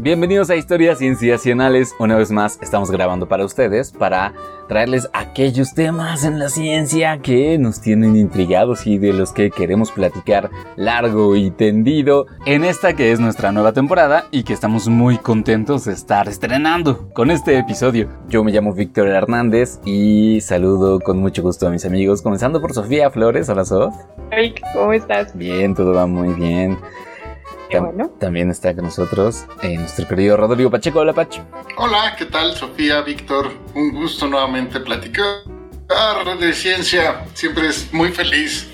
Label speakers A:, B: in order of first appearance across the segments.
A: Bienvenidos a Historias Cienciacionales. Una vez más estamos grabando para ustedes para traerles aquellos temas en la ciencia que nos tienen intrigados y de los que queremos platicar largo y tendido en esta que es nuestra nueva temporada y que estamos muy contentos de estar estrenando con este episodio. Yo me llamo Víctor Hernández y saludo con mucho gusto a mis amigos, comenzando por Sofía Flores. Hola Sof.
B: ¿cómo estás?
A: Bien, todo va muy bien. También está con nosotros eh, nuestro querido Rodrigo Pacheco. Hola, Pacho.
C: Hola, ¿qué tal, Sofía, Víctor? Un gusto nuevamente platicar de ciencia. Siempre es muy feliz.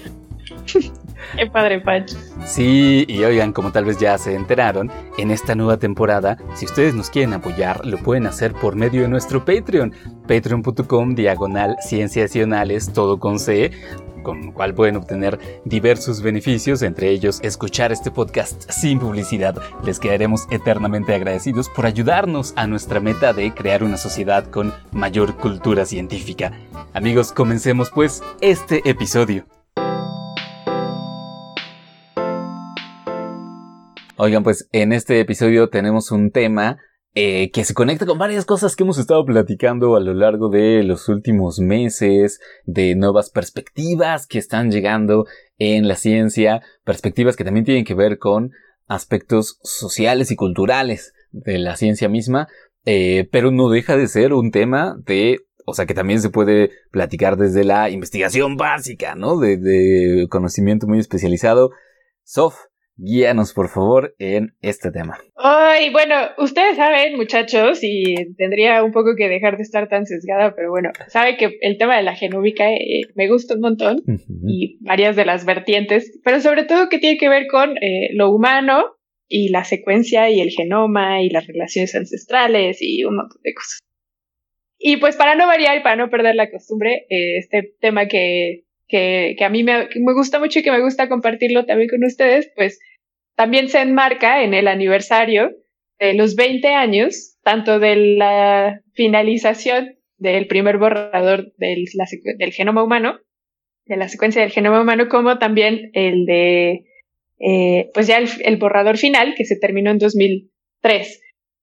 B: Qué padre, Pacho.
A: Sí, y oigan, como tal vez ya se enteraron, en esta nueva temporada, si ustedes nos quieren apoyar, lo pueden hacer por medio de nuestro Patreon, patreon.com diagonal cienciacionales, todo con C, con lo cual pueden obtener diversos beneficios, entre ellos escuchar este podcast sin publicidad. Les quedaremos eternamente agradecidos por ayudarnos a nuestra meta de crear una sociedad con mayor cultura científica. Amigos, comencemos pues este episodio. Oigan, pues en este episodio tenemos un tema eh, que se conecta con varias cosas que hemos estado platicando a lo largo de los últimos meses, de nuevas perspectivas que están llegando en la ciencia, perspectivas que también tienen que ver con aspectos sociales y culturales de la ciencia misma, eh, pero no deja de ser un tema de o sea que también se puede platicar desde la investigación básica, ¿no? De, de conocimiento muy especializado. Sof, guíanos por favor en este tema.
B: Ay, bueno, ustedes saben, muchachos, y tendría un poco que dejar de estar tan sesgada, pero bueno, sabe que el tema de la genómica eh, me gusta un montón y varias de las vertientes, pero sobre todo que tiene que ver con eh, lo humano y la secuencia y el genoma y las relaciones ancestrales y un montón de cosas. Y pues para no variar y para no perder la costumbre, eh, este tema que que, a mí me, me, gusta mucho y que me gusta compartirlo también con ustedes, pues también se enmarca en el aniversario de los 20 años, tanto de la finalización del primer borrador del, genoma humano, de la secuencia del genoma humano, como también el de, eh, pues ya el, el borrador final, que se terminó en 2003.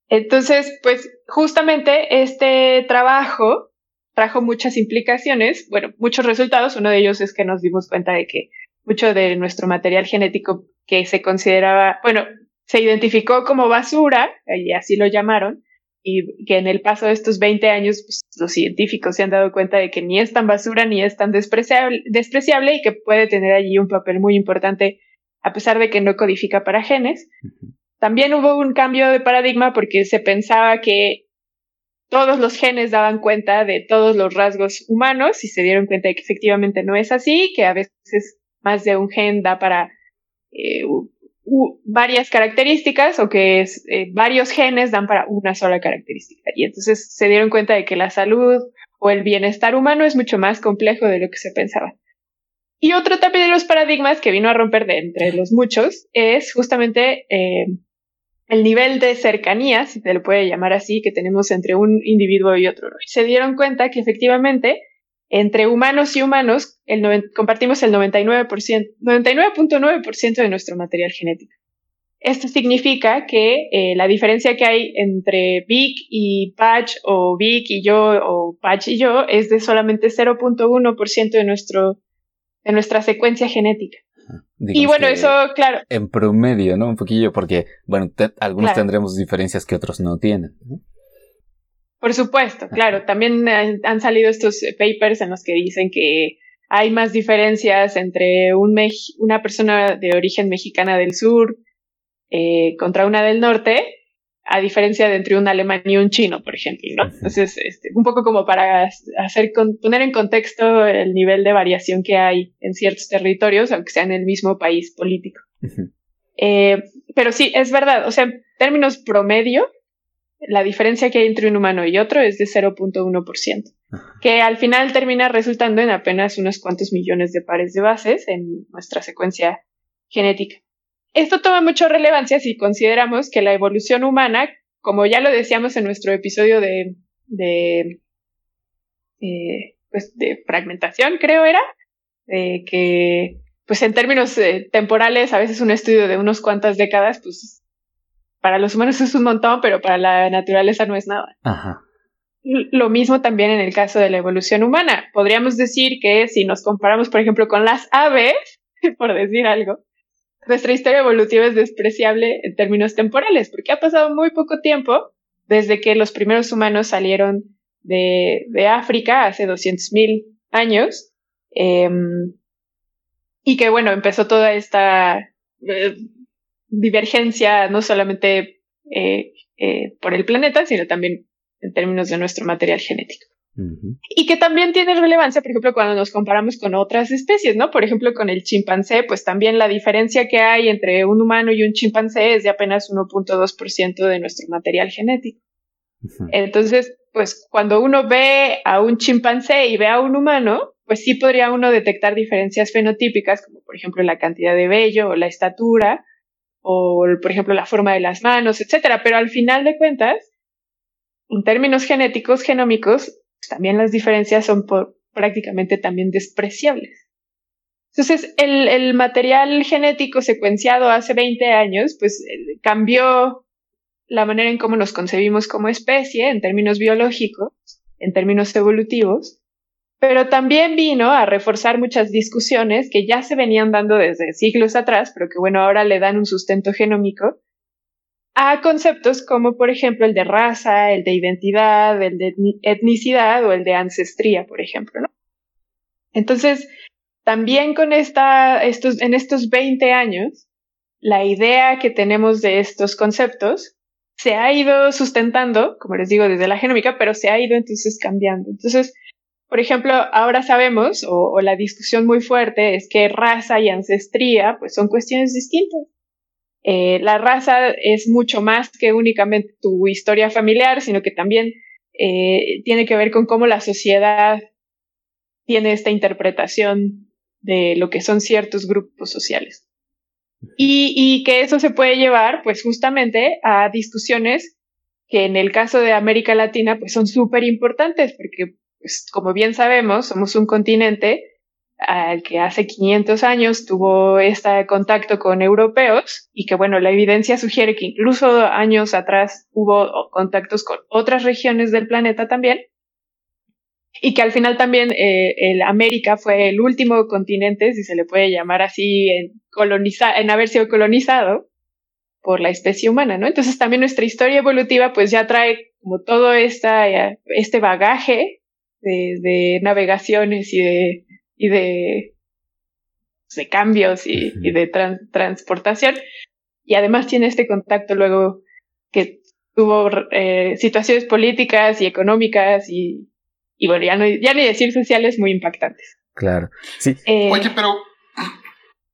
B: Entonces, pues justamente este trabajo trajo muchas implicaciones, bueno, muchos resultados. Uno de ellos es que nos dimos cuenta de que mucho de nuestro material genético que se consideraba, bueno, se identificó como basura, y así lo llamaron, y que en el paso de estos 20 años pues, los científicos se han dado cuenta de que ni es tan basura ni es tan despreciable, despreciable y que puede tener allí un papel muy importante a pesar de que no codifica para genes. También hubo un cambio de paradigma porque se pensaba que todos los genes daban cuenta de todos los rasgos humanos y se dieron cuenta de que efectivamente no es así, que a veces más de un gen da para eh, varias características o que eh, varios genes dan para una sola característica. Y entonces se dieron cuenta de que la salud o el bienestar humano es mucho más complejo de lo que se pensaba. Y otro también de los paradigmas que vino a romper de entre los muchos es justamente eh, el nivel de cercanía, si se le puede llamar así, que tenemos entre un individuo y otro. Se dieron cuenta que efectivamente entre humanos y humanos el compartimos el 99%, 99.9% de nuestro material genético. Esto significa que eh, la diferencia que hay entre Vic y Patch o Vic y yo o Patch y yo es de solamente 0.1% de nuestro de nuestra secuencia genética y bueno, eso, claro.
A: En promedio, ¿no? Un poquillo, porque, bueno, algunos tendremos diferencias que otros no tienen.
B: Por supuesto, claro. También han, salido estos papers en los que dicen que hay más diferencias entre un una persona de origen mexicana del sur eh, contra una del norte a diferencia de entre un alemán y un chino, por ejemplo, ¿no? Entonces, este, un poco como para hacer, poner en contexto el nivel de variación que hay en ciertos territorios, aunque sea en el mismo país político. Eh, pero sí, es verdad, o sea, en términos promedio, la diferencia que hay entre un humano y otro es de 0.1%, que al final termina resultando en apenas unos cuantos millones de pares de bases en nuestra secuencia genética. Esto toma mucha relevancia si consideramos que la evolución humana, como ya lo decíamos en nuestro episodio de, de, eh, pues, de fragmentación, creo era, que pues en términos eh, temporales, a veces un estudio de unos cuantas décadas, pues para los humanos es un montón, pero para la naturaleza no es nada. Ajá. Lo mismo también en el caso de la evolución humana. Podríamos decir que si nos comparamos, por ejemplo, con las aves, por decir algo, nuestra historia evolutiva es despreciable en términos temporales, porque ha pasado muy poco tiempo desde que los primeros humanos salieron de, de África hace 200.000 años. Em, y que bueno, empezó toda esta eh, divergencia, no solamente eh, eh, por el planeta, sino también en términos de nuestro material genético. Y que también tiene relevancia, por ejemplo, cuando nos comparamos con otras especies, ¿no? Por ejemplo, con el chimpancé, pues también la diferencia que hay entre un humano y un chimpancé es de apenas 1.2% de nuestro material genético. Entonces, pues cuando uno ve a un chimpancé y ve a un humano, pues sí podría uno detectar diferencias fenotípicas, como por ejemplo la cantidad de vello o la estatura, o por ejemplo la forma de las manos, etcétera. Pero al final de cuentas, en términos genéticos, genómicos, también las diferencias son prácticamente también despreciables. Entonces, el, el, material genético secuenciado hace 20 años, pues eh, cambió la manera en cómo nos concebimos como especie en términos biológicos, en términos evolutivos, pero también vino a reforzar muchas discusiones que ya se venían dando desde siglos atrás, pero que bueno, ahora le dan un sustento genómico a conceptos como por ejemplo el de raza, el de identidad, el de etnicidad o el de ancestría, por ejemplo. Entonces, también con esta, estos, en estos 20 años, la idea que tenemos de estos conceptos se ha ido sustentando, como les digo, desde la genómica, pero se ha ido entonces cambiando. Entonces, por ejemplo, ahora sabemos, o, la discusión muy fuerte es que raza y ancestría, pues son cuestiones distintas. Eh, la raza es mucho más que únicamente tu historia familiar, sino que también eh, tiene que ver con cómo la sociedad tiene esta interpretación de lo que son ciertos grupos sociales. Y, que eso se puede llevar, pues justamente a discusiones que en el caso de América Latina, pues son súper importantes, porque, como bien sabemos, somos un continente al que hace 500 años tuvo este contacto con europeos y que, bueno, la evidencia sugiere que incluso años atrás hubo contactos con otras regiones del planeta también y que al final también eh, el América fue el último continente, si se le puede llamar así, en, en haber sido colonizado por la especie humana, ¿no? Entonces también nuestra historia evolutiva pues ya trae como todo esta, este bagaje de, navegaciones y de, y de, de cambios y, de transportación. Y además tiene este contacto luego que tuvo eh, situaciones políticas y económicas y y bueno, ya, no, ya ni decir sociales muy impactantes.
A: Claro, sí.
C: Eh, Oye, pero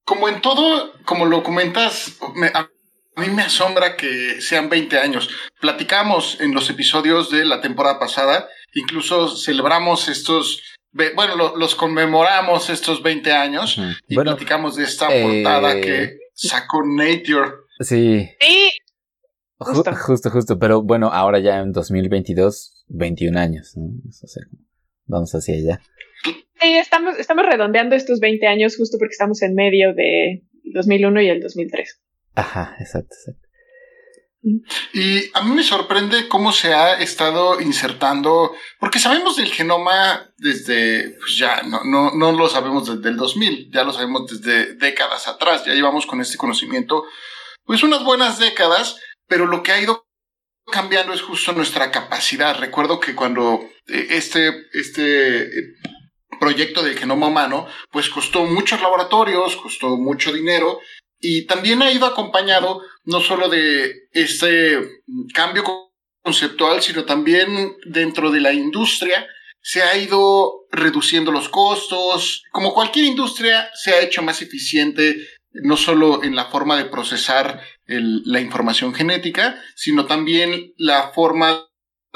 C: como en todo, como lo comentas, a mí me asombra que sean 20 años. Platicamos en los episodios de la temporada pasada, incluso celebramos estos bueno, los conmemoramos estos 20 años y platicamos de esta portada eh, que sacó Nature.
A: Sí.
B: Sí.
A: Justo. justo, justo, pero bueno, ahora ya en 2022 21 años, ¿no? vamos hacia allá.
B: Sí, estamos, estamos redondeando estos 20 años justo porque estamos en medio de 2001 y el 2003.
A: Ajá, exacto, exacto.
C: Y a mí me sorprende cómo se ha estado insertando, porque sabemos del genoma desde, pues ya, no, no, no lo sabemos desde el 2000, ya lo sabemos desde décadas atrás, ya llevamos con este conocimiento, pues unas buenas décadas, pero lo que ha ido cambiando es justo nuestra capacidad. Recuerdo que cuando eh, este, este proyecto del genoma humano, pues costó muchos laboratorios, costó mucho dinero y también ha ido acompañado no solo de este cambio conceptual, sino también dentro de la industria se ha ido reduciendo los costos. Como cualquier industria, se ha hecho más eficiente no solo en la forma de procesar la información genética, sino también la forma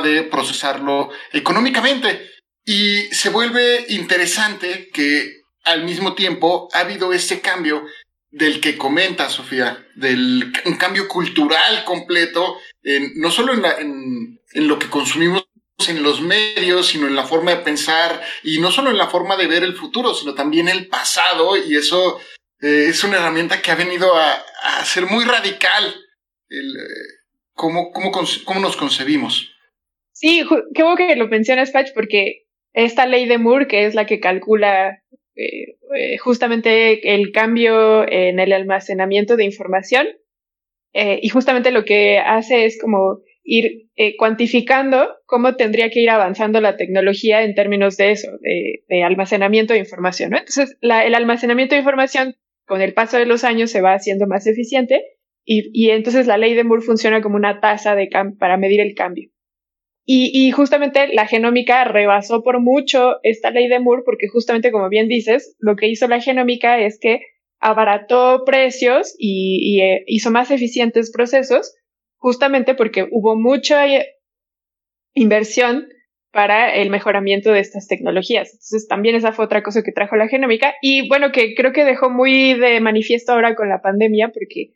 C: de procesarlo económicamente. Y se vuelve interesante que al mismo tiempo ha habido este cambio del que comenta Sofía, del un cambio cultural completo, en, no solo en, en, en lo que consumimos en los medios, sino en la forma de pensar y no solo en la forma de ver el futuro, sino también el pasado y eso eh, es una herramienta que ha venido a, ser muy radical el, eh, cómo, cómo, cómo, nos concebimos.
B: Sí, qué bueno que lo mencionas, Patch, porque esta ley de Moore, que es la que calcula eh, justamente el cambio en el almacenamiento de información, y justamente lo que hace es como ir eh, cuantificando cómo tendría que ir avanzando la tecnología en términos de eso, de, almacenamiento de información. Entonces, el almacenamiento de información con el paso de los años se va haciendo más eficiente y, entonces la ley de Moore funciona como una tasa para medir el cambio. Y, y, justamente la genómica rebasó por mucho esta ley de Moore porque justamente como bien dices, lo que hizo la genómica es que abarató precios y, eh, hizo más eficientes procesos justamente porque hubo mucha inversión para el mejoramiento de estas tecnologías. Entonces también esa fue otra cosa que trajo la genómica y bueno, que creo que dejó muy de manifiesto ahora con la pandemia porque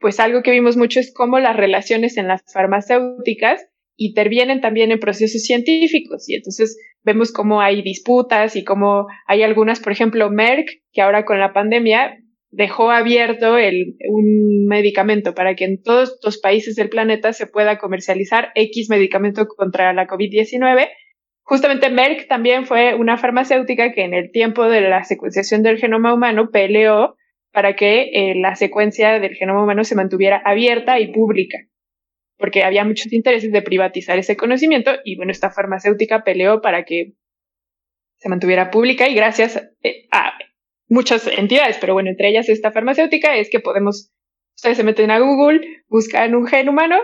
B: pues algo que vimos mucho es cómo las relaciones en las farmacéuticas intervienen también en procesos científicos y entonces vemos cómo hay disputas y cómo hay algunas, por ejemplo, Merck, que ahora con la pandemia dejó abierto el, un medicamento para que en todos los países del planeta se pueda comercializar X medicamento contra la COVID-19. Justamente Merck también fue una farmacéutica que en el tiempo de la secuenciación del genoma humano peleó para que eh, la secuencia del genoma humano se mantuviera abierta y pública, porque había muchos intereses de privatizar ese conocimiento y bueno, esta farmacéutica peleó para que se mantuviera pública y gracias eh, a muchas entidades, pero bueno, entre ellas esta farmacéutica es que podemos, ustedes se meten a Google, buscan un gen humano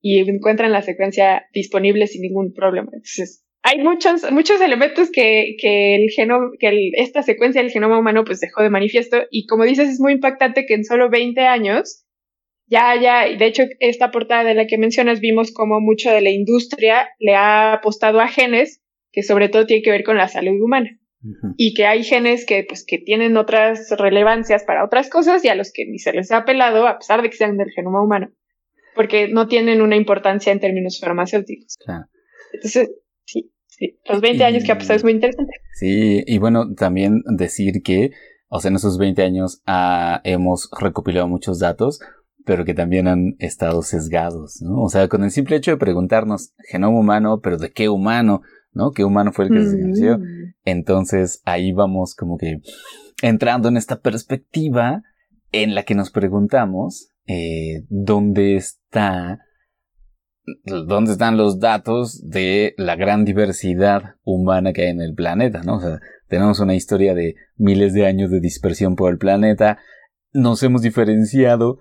B: y encuentran la secuencia disponible sin ningún problema. Entonces, hay muchos, muchos elementos que, que el genoma, que esta secuencia del genoma humano pues dejó de manifiesto y como dices es muy impactante que en solo 20 años ya, ya, de hecho esta portada de la que mencionas vimos como mucho de la industria le ha apostado a genes que sobre todo tiene que ver con la salud humana y que hay genes que, pues, que tienen otras relevancias para otras cosas y a los que ni se les ha apelado, a pesar de que sean del genoma humano, porque no tienen una importancia en términos farmacéuticos. Entonces, sí, sí, los 20 años que ha pasado es muy interesante.
A: Sí, y bueno, también decir que, o sea, en esos 20 años ah, hemos recopilado muchos datos, pero que también han estado sesgados, ¿no? O sea, con el simple hecho de preguntarnos genoma humano, pero ¿de qué humano? ¿no? ¿Qué humano fue el que se mm. Entonces ahí vamos como que entrando en esta perspectiva en la que nos preguntamos eh, dónde está dónde están los datos de la gran diversidad humana que hay en el planeta, ¿no? O sea, tenemos una historia de miles de años de dispersión por el planeta, nos hemos diferenciado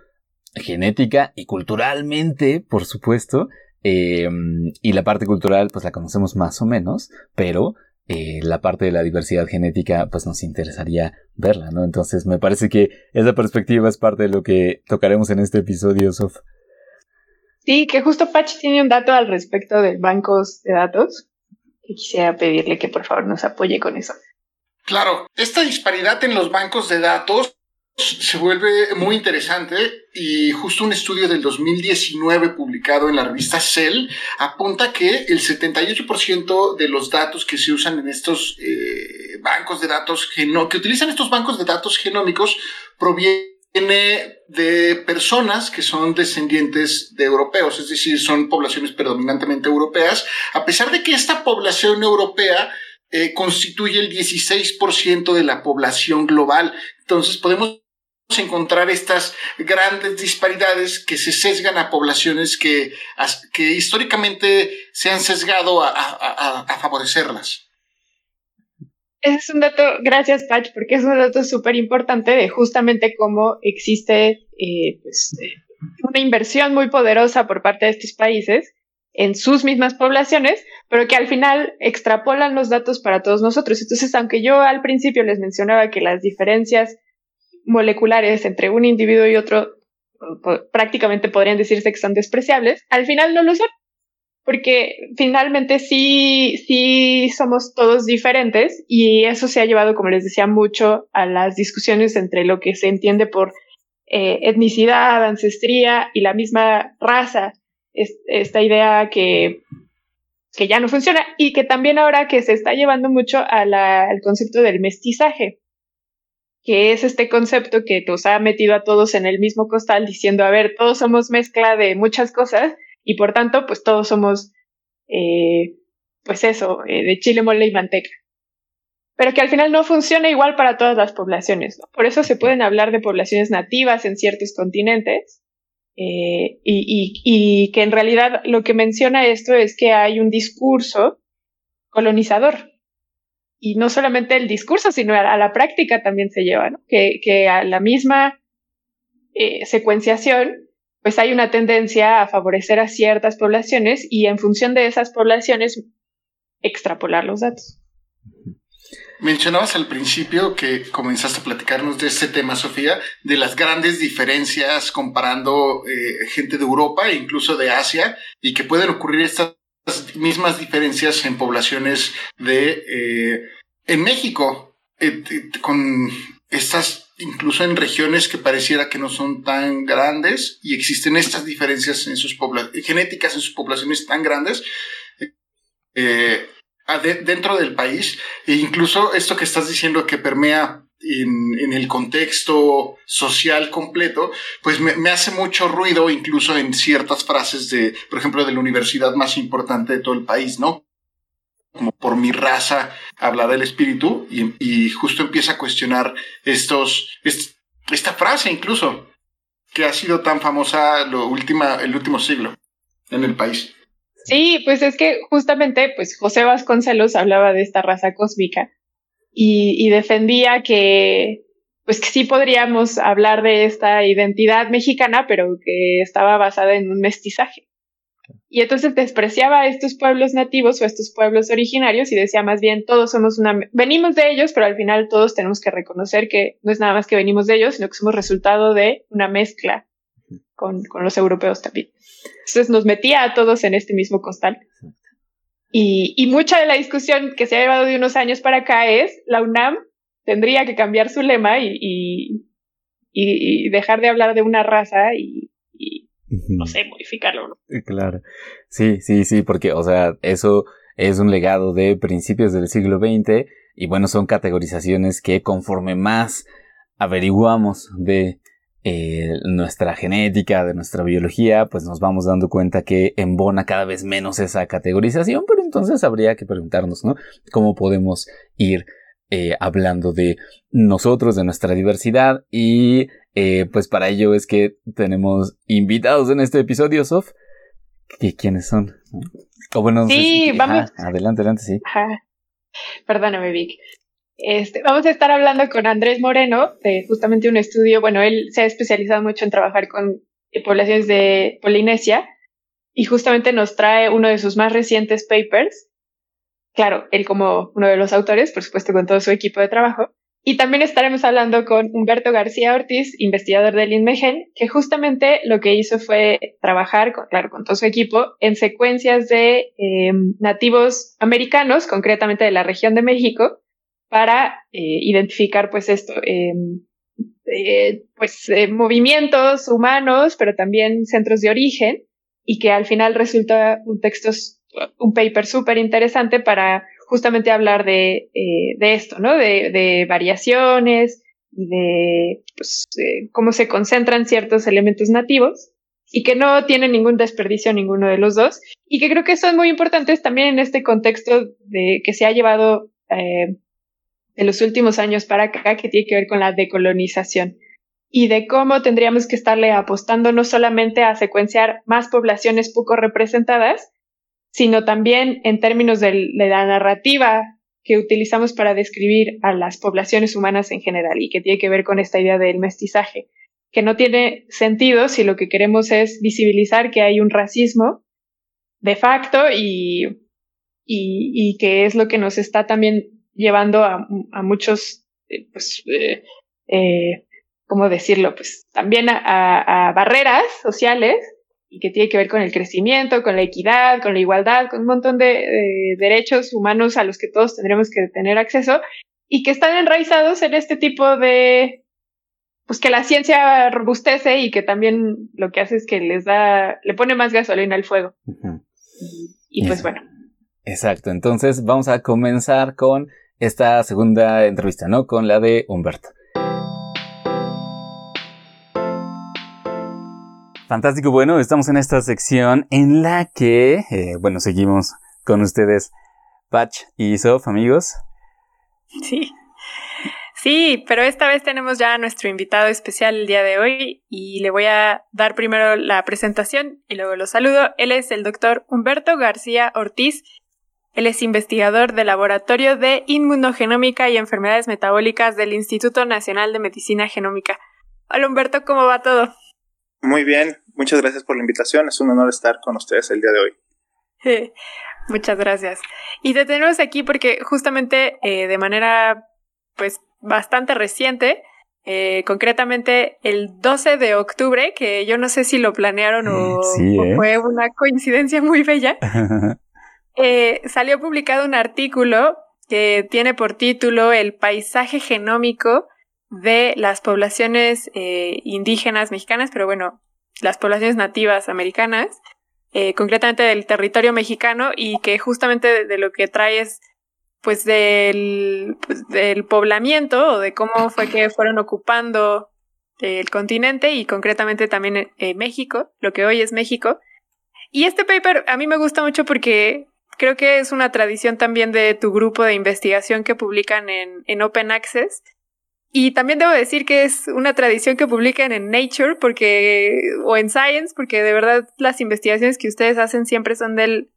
A: genética y culturalmente, por supuesto, eh, y la parte cultural, pues la conocemos más o menos, pero eh, la parte de la diversidad genética, pues nos interesaría verla, ¿no? Entonces me parece que esa perspectiva es parte de lo que tocaremos en este episodio, Sof.
B: Sí, que justo Patch tiene un dato al respecto de bancos de datos. Y quisiera pedirle que por favor nos apoye con eso.
C: Claro, esta disparidad en los bancos de datos se vuelve muy interesante y justo un estudio del 2019 publicado en la revista Cell apunta que el 78% de los datos que se usan en estos eh, bancos de datos que utilizan estos bancos de datos genómicos proviene de personas que son descendientes de europeos, es decir, son poblaciones predominantemente europeas, a pesar de que esta población europea eh, constituye el 16% de la población global. Entonces podemos encontrar estas grandes disparidades que se sesgan a poblaciones que, que históricamente se han sesgado a, favorecerlas.
B: Ese es un dato, gracias Patch, porque es un dato súper importante de justamente cómo existe eh, pues, eh, una inversión muy poderosa por parte de estos países en sus mismas poblaciones, pero que al final extrapolan los datos para todos nosotros. Entonces, aunque yo al principio les mencionaba que las diferencias moleculares entre un individuo y otro prácticamente podrían decirse que son despreciables, al final no lo son, porque finalmente sí, sí somos todos diferentes y eso se ha llevado, como les decía, mucho a las discusiones entre lo que se entiende por eh, etnicidad, ancestría y la misma raza. esta idea que que ya no funciona y que también ahora que se está llevando mucho al concepto del mestizaje, que es este concepto que nos ha metido a todos en el mismo costal diciendo, a ver, todos somos mezcla de muchas cosas y por tanto, pues todos somos, eh, pues eso, eh, de chile, mole y manteca. Pero que al final no funciona igual para todas las poblaciones. Por eso se pueden hablar de poblaciones nativas en ciertos continentes eh, y, y, que en realidad lo que menciona esto es que hay un discurso colonizador. Y no solamente el discurso, sino a, la práctica también se lleva, ¿no? que, que a la misma eh, secuenciación, pues hay una tendencia a favorecer a ciertas poblaciones y en función de esas poblaciones extrapolar los datos.
C: Mencionabas al principio que comenzaste a platicarnos de este tema, Sofía, de las grandes diferencias comparando eh, gente de Europa e incluso de Asia y que pueden ocurrir estas mismas diferencias en poblaciones de eh, en México eh, con estas incluso en regiones que pareciera que no son tan grandes y existen estas diferencias en sus genéticas en sus poblaciones tan grandes eh, dentro del país, e incluso esto que estás diciendo que permea en, el contexto social completo, pues me, hace mucho ruido incluso en ciertas frases de, por ejemplo, de la universidad más importante de todo el país, ¿no? Como por mi raza habla del espíritu y, justo empieza a cuestionar estos, esta frase incluso, que ha sido tan famosa lo última, el último siglo en el país.
B: Sí, pues es que justamente, pues José Vasconcelos hablaba de esta raza cósmica y, defendía que, pues que sí podríamos hablar de esta identidad mexicana, pero que estaba basada en un mestizaje. Y entonces despreciaba a estos pueblos nativos o a estos pueblos originarios y decía más bien todos somos una, venimos de ellos, pero al final todos tenemos que reconocer que no es nada más que venimos de ellos, sino que somos resultado de una mezcla con, con los europeos también. Entonces nos metía a todos en este mismo costal. Y, y, mucha de la discusión que se ha llevado de unos años para acá es la UNAM tendría que cambiar su lema y, y, y dejar de hablar de una raza y, no sé, modificarlo. ¿no?
A: Eh, claro. Sí, sí, sí, porque, o sea, eso es un legado de principios del siglo XX y bueno, son categorizaciones que conforme más averiguamos de eh, nuestra genética, de nuestra biología, pues nos vamos dando cuenta que embona cada vez menos esa categorización, pero entonces habría que preguntarnos, ¿no? ¿Cómo podemos ir eh, hablando de nosotros, de nuestra diversidad? Y eh, pues para ello es que tenemos invitados en este episodio, Sof. ¿Quiénes son?
B: O bueno, sí, vamos.
A: adelante, adelante, sí.
B: Perdóname, Vic. Este, vamos a estar hablando con Andrés Moreno de justamente un estudio, bueno, él se ha especializado mucho en trabajar con poblaciones de Polinesia y justamente nos trae uno de sus más recientes papers. Claro, él como uno de los autores, por supuesto con todo su equipo de trabajo. Y también estaremos hablando con Humberto García Ortiz, investigador del INMEGEN, que justamente lo que hizo fue trabajar, con, claro, con todo su equipo, en secuencias de eh, nativos americanos, concretamente de la región de México, para eh, identificar pues esto, em, eh, pues eh, movimientos humanos, pero también centros de origen y que al final resulta un texto, un paper súper interesante para justamente hablar de, de esto, ¿no? De, de variaciones y de pues, cómo se concentran ciertos elementos nativos y que no tienen ningún desperdicio ninguno de los dos y que creo que son muy importantes también en este contexto de que se ha llevado eh, en los últimos años para acá que tiene que ver con la decolonización y de cómo tendríamos que estarle apostando no solamente a secuenciar más poblaciones poco representadas, sino también en términos de, la narrativa que utilizamos para describir a las poblaciones humanas en general y que tiene que ver con esta idea del mestizaje, que no tiene sentido si lo que queremos es visibilizar que hay un racismo de facto y, y, y que es lo que nos está también llevando a, a muchos, eh, pues, eh, eh, ¿cómo decirlo? Pues también a, a, barreras sociales y que tiene que ver con el crecimiento, con la equidad, con la igualdad, con un montón de, derechos humanos a los que todos tendremos que tener acceso y que están enraizados en este tipo de, pues que la ciencia robustece y que también lo que hace es que les da, le pone más gasolina al fuego. Y, pues bueno.
A: Exacto, entonces vamos a comenzar con esta segunda entrevista, ¿no? Con la de Humberto. Fantástico, bueno, estamos en esta sección en la que, eh, bueno, seguimos con ustedes, Patch y Sof, amigos.
B: Sí. Sí, pero esta vez tenemos ya a nuestro invitado especial el día de hoy y le voy a dar primero la presentación y luego lo saludo. Él es el doctor Humberto García Ortiz. Él es investigador del Laboratorio de Inmunogenómica y Enfermedades Metabólicas del Instituto Nacional de Medicina Genómica. Hola Humberto, ¿cómo va todo?
D: Muy bien, muchas gracias por la invitación. Es un honor estar con ustedes el día de
B: hoy. Muchas gracias. Y te tenemos aquí porque justamente eh, de manera pues bastante reciente, eh, concretamente el 12 de octubre, que yo no sé si lo planearon o, ¿eh? fue una coincidencia muy bella, salió publicado un artículo que tiene por título El paisaje genómico de las poblaciones indígenas mexicanas, pero bueno, las poblaciones nativas americanas, eh, concretamente del territorio mexicano y que justamente de, lo que trae es pues del, pues, del poblamiento o de cómo fue que fueron ocupando el continente y concretamente también eh, México, lo que hoy es México. Y este paper a mí me gusta mucho porque creo que es una tradición también de tu grupo de investigación que publican en, en Open Access y también debo decir que es una tradición que publican en Nature porque, o en Science, porque de verdad las investigaciones que ustedes hacen siempre son del,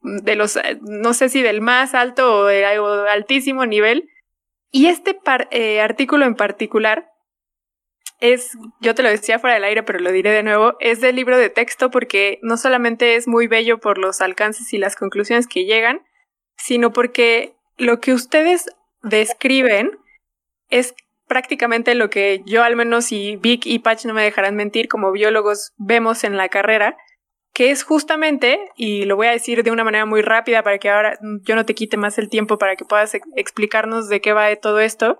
B: de los, no sé si del más alto o, de, altísimo nivel. Y este eh, artículo en particular es, yo te lo decía fuera del aire, pero lo diré de nuevo, es del libro de texto porque no solamente es muy bello por los alcances y las conclusiones que llegan, sino porque lo que ustedes describen es prácticamente lo que yo al menos y Vic y Patch no me dejarán mentir como biólogos vemos en la carrera, que es justamente, y lo voy a decir de una manera muy rápida para que ahora yo no te quite más el tiempo para que puedas explicarnos de qué va de todo esto.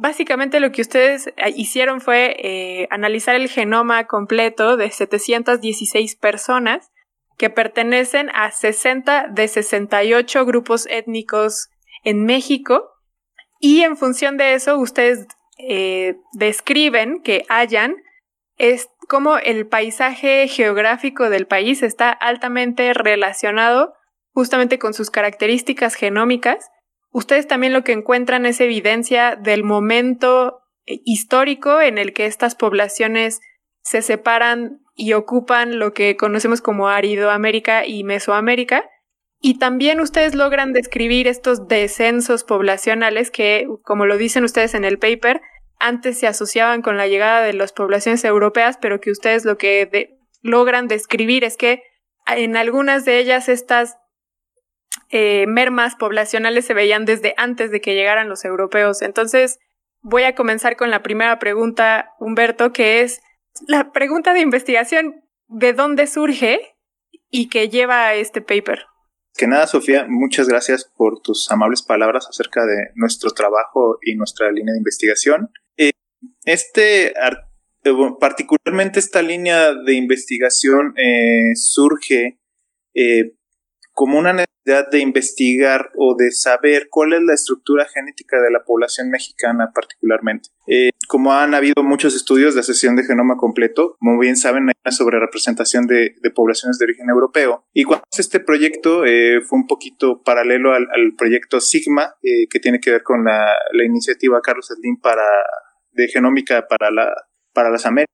B: Básicamente lo que ustedes eh, hicieron fue eh, analizar el genoma completo de 716 personas que pertenecen a 60 de 68 grupos étnicos en México y en función de eso, ustedes eh, describen que hayan es como el paisaje geográfico del país está altamente relacionado justamente con sus características genómicas. Ustedes también lo que encuentran es evidencia del momento eh, histórico en el que estas poblaciones se separan y ocupan lo que conocemos como Aridoamérica y Mesoamérica. Y también ustedes logran describir estos descensos poblacionales que, como lo dicen ustedes en el paper, antes se asociaban con la llegada de las poblaciones europeas, pero que ustedes lo que logran describir es que en algunas de ellas estas eh, mermas poblacionales se veían desde antes de que llegaran los europeos. Entonces, voy a comenzar con la primera pregunta, Humberto, que es la pregunta de investigación, ¿de dónde surge y qué lleva a este paper?
D: Que nada, Sofía, muchas gracias por tus amables palabras acerca de nuestro trabajo y nuestra línea de investigación. Eh, este, eh, particularmente esta línea de investigación eh, surge como una necesidad de investigar o de saber cuál es la estructura genética de la población mexicana particularmente. Eh, como han habido muchos estudios de sesión de genoma completo, como bien saben, hay una sobre representación de, poblaciones de origen europeo. Y cuando este proyecto eh, fue un poquito paralelo al, proyecto Sigma, eh, que tiene que ver con la, iniciativa Carlos Slim para, de genómica para, la, para las Américas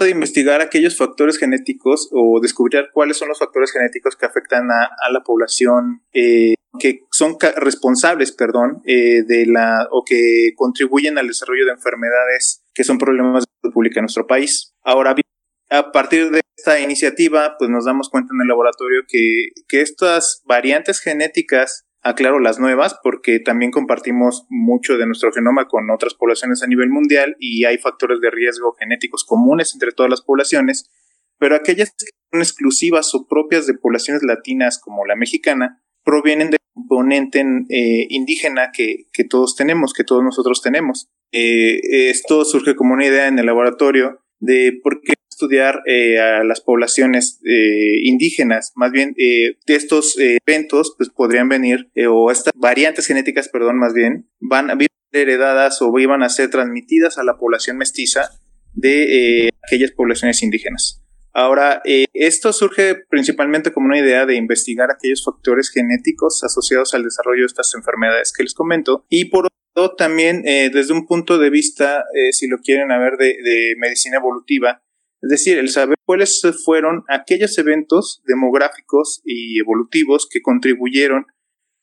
D: de investigar aquellos factores genéticos o descubrir cuáles son los factores genéticos que afectan a, la población, eh, que son responsables, perdón, eh, de la o que contribuyen al desarrollo de enfermedades que son problemas de salud pública en nuestro país. Ahora bien, a partir de esta iniciativa, pues nos damos cuenta en el laboratorio que, que estas variantes genéticas aclaro las nuevas porque también compartimos mucho de nuestro genoma con otras poblaciones a nivel mundial y hay factores de riesgo genéticos comunes entre todas las poblaciones, pero aquellas que son exclusivas o propias de poblaciones latinas como la mexicana provienen del componente eh, indígena que, todos tenemos, que todos nosotros tenemos. Eh, esto surge como una idea en el laboratorio de por qué estudiar eh, a las poblaciones eh, indígenas, más bien de estos eventos pues podrían venir, o estas variantes genéticas, perdón, más bien, van a ser heredadas o iban a ser transmitidas a la población mestiza de aquellas poblaciones indígenas. Ahora, esto surge principalmente como una idea de investigar aquellos factores genéticos asociados al desarrollo de estas enfermedades que les comento y por también eh, desde un punto de vista, eh, si lo quieren ver, de, de, medicina evolutiva, es decir, el saber cuáles fueron aquellos eventos demográficos y evolutivos que contribuyeron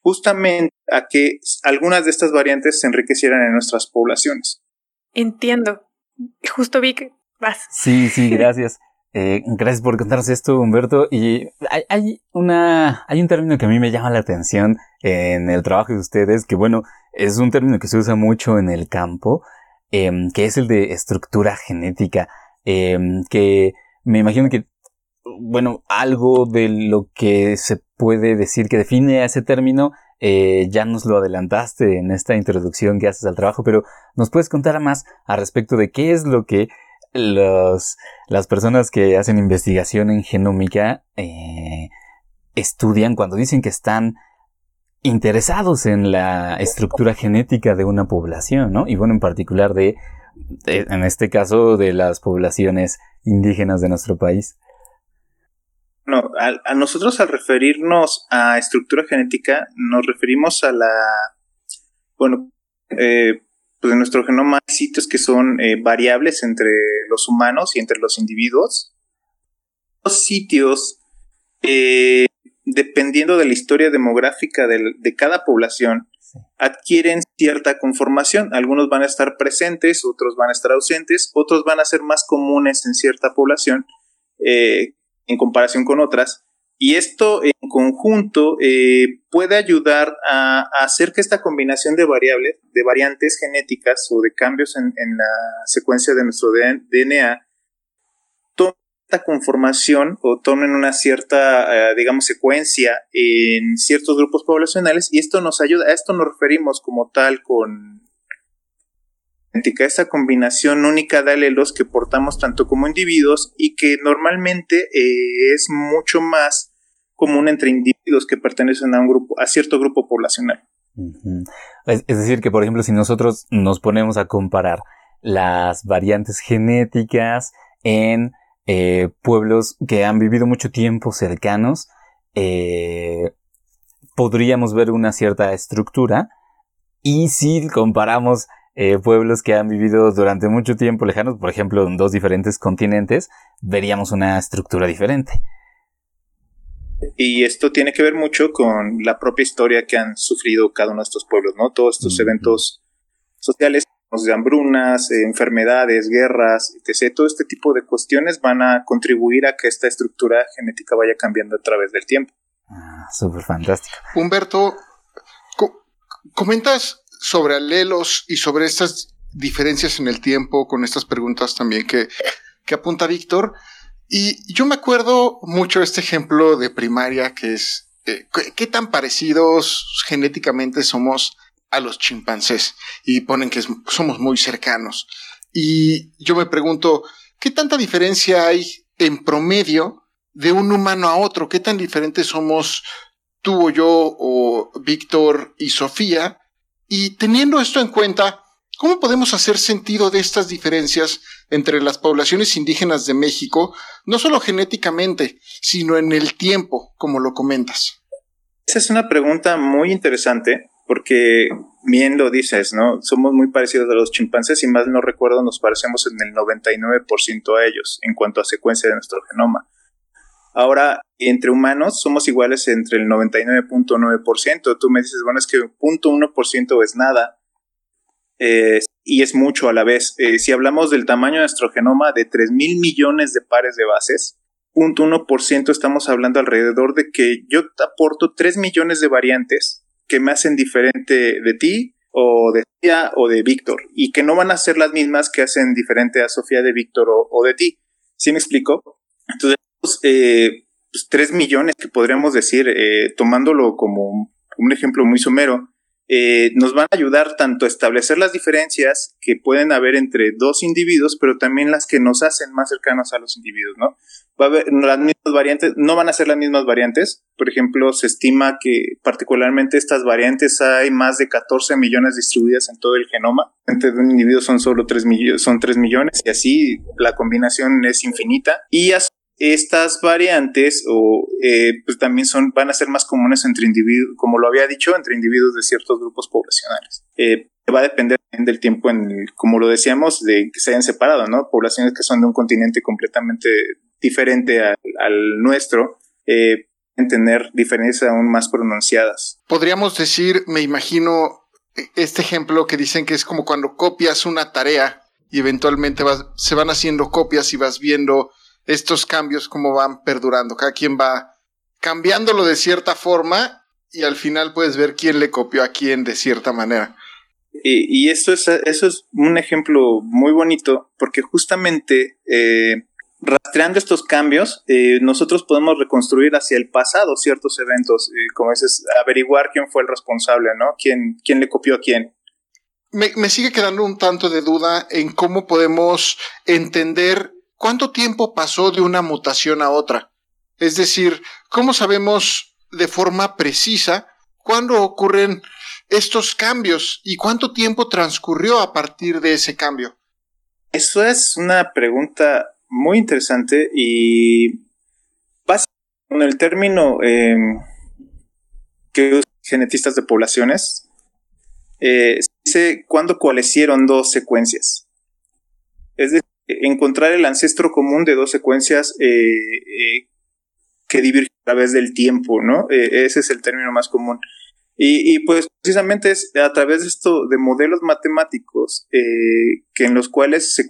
D: justamente a que algunas de estas variantes se enriquecieran en nuestras poblaciones.
E: Entiendo. Justo vi que vas.
A: Sí, sí, gracias. Eh, gracias por contarnos esto, Humberto. Y hay, hay, una, hay un término que a mí me llama la atención en el trabajo de ustedes, que bueno, es un término que se usa mucho en el campo, em, que es el de estructura genética, em, que me imagino que, bueno, algo de lo que se puede decir que define a ese término, eh, ya nos lo adelantaste en esta introducción que haces al trabajo, pero ¿nos puedes contar más al respecto de qué es lo que los, las personas que hacen investigación en genómica eh, estudian cuando dicen que están interesados en la estructura genética de una población, ¿no? Y bueno, en particular de, en este caso, de las poblaciones indígenas de nuestro país.
D: No, a, nosotros al referirnos a estructura genética, nos referimos a la, bueno, eh, pues en nuestro genoma hay sitios que son eh, variables entre los humanos y entre los individuos. Los sitios eh, dependiendo de la historia demográfica de, cada población, adquieren cierta conformación. Algunos van a estar presentes, otros van a estar ausentes, otros van a ser más comunes en cierta población eh, en comparación con otras. Y esto en conjunto eh, puede ayudar a, hacer que esta combinación de variables, de variantes genéticas o de cambios en, en la secuencia de nuestro DNA conformación o tomen una cierta, eh, digamos, secuencia en ciertos grupos poblacionales y esto nos ayuda, a esto nos referimos como tal con esta combinación única de alelos que portamos tanto como individuos y que normalmente eh, es mucho más común entre individuos que pertenecen a un grupo, a cierto grupo poblacional.
A: es decir, que por ejemplo, si nosotros nos ponemos a comparar las variantes genéticas en eh, pueblos que han vivido mucho tiempo cercanos, eh, podríamos ver una cierta estructura. Y si comparamos eh, pueblos que han vivido durante mucho tiempo lejanos, por ejemplo, en dos diferentes continentes, veríamos una estructura diferente.
D: Y esto tiene que ver mucho con la propia historia que han sufrido cada uno de estos pueblos, ¿no? Todos estos eventos sociales de hambrunas, eh, enfermedades, guerras, etc. Todo este tipo de cuestiones van a contribuir a que esta estructura genética vaya cambiando a través del tiempo.
A: Ah, súper fantástico.
C: Humberto, comentas sobre alelos y sobre estas diferencias en el tiempo con estas preguntas también que, que apunta Víctor. Y yo me acuerdo mucho de este ejemplo de primaria que es eh, qué tan parecidos genéticamente somos a los chimpancés y ponen que somos muy cercanos. Y yo me pregunto, ¿qué tanta diferencia hay en promedio de un humano a otro? ¿Qué tan diferentes somos tú o yo o Víctor y Sofía? Y teniendo esto en cuenta, ¿cómo podemos hacer sentido de estas diferencias entre las poblaciones indígenas de México, no solo genéticamente, sino en el tiempo, como lo comentas?
D: Esa es una pregunta muy interesante porque bien lo dices, ¿no? Somos muy parecidos a los chimpancés y más no recuerdo nos parecemos en el 99% a ellos en cuanto a secuencia de nuestro genoma. Ahora, entre humanos somos iguales entre el 99.9%. Tú me dices, bueno, es que 0.1% es nada eh, y es mucho a la vez. Eh, si hablamos del tamaño de nuestro genoma de 3 mil millones de pares de bases, 0.1% estamos hablando alrededor de que yo aporto 3 millones de variantes que me hacen diferente de ti o de Sofía o de Víctor y que no van a ser las mismas que hacen diferente a Sofía de Víctor o, de ti. ¿Sí me explico? Entonces, eh, pues, tres millones que podríamos decir, eh, tomándolo como un ejemplo muy somero, eh, nos van a ayudar tanto a establecer las diferencias que pueden haber entre dos individuos, pero también las que nos hacen más cercanos a los individuos, ¿no? Va a haber las mismas variantes, no van a ser las mismas variantes. Por ejemplo, se estima que particularmente estas variantes hay más de 14 millones distribuidas en todo el genoma. Entre un individuo son solo 3 millones, son 3 millones y así la combinación es infinita. Y estas variantes o eh, pues también son van a ser más comunes entre individuos como lo había dicho entre individuos de ciertos grupos poblacionales eh, va a depender del tiempo en como lo decíamos de que se hayan separado no poblaciones que son de un continente completamente diferente al, nuestro eh, tener diferencias aún más pronunciadas
C: podríamos decir me imagino este ejemplo que dicen que es como cuando copias una tarea y eventualmente vas, se van haciendo copias y vas viendo estos cambios cómo van perdurando. Cada quien va cambiándolo de cierta forma y al final puedes ver quién le copió a quién de cierta manera.
D: Y, eso, es, eso es un ejemplo muy bonito porque justamente eh, rastreando estos cambios, eh, nosotros podemos reconstruir hacia el pasado ciertos eventos, eh, como es averiguar quién fue el responsable, ¿no? ¿Quién, quién le copió a quién?
C: Me, me sigue quedando un tanto de duda en cómo podemos entender ¿cuánto tiempo pasó de una mutación a otra? Es decir, ¿cómo sabemos de forma precisa cuándo ocurren estos cambios y cuánto tiempo transcurrió a partir de ese cambio?
D: Eso es una pregunta muy interesante y con el término em, que usan genetistas de poblaciones, eh, dice cuándo coalescieron dos secuencias. Es decir, encontrar el ancestro común de dos secuencias eh, eh, que divergen a través del tiempo, ¿no? Eh, ese es el término más común. Y, pues precisamente es a través de esto, de modelos matemáticos, que en los cuales se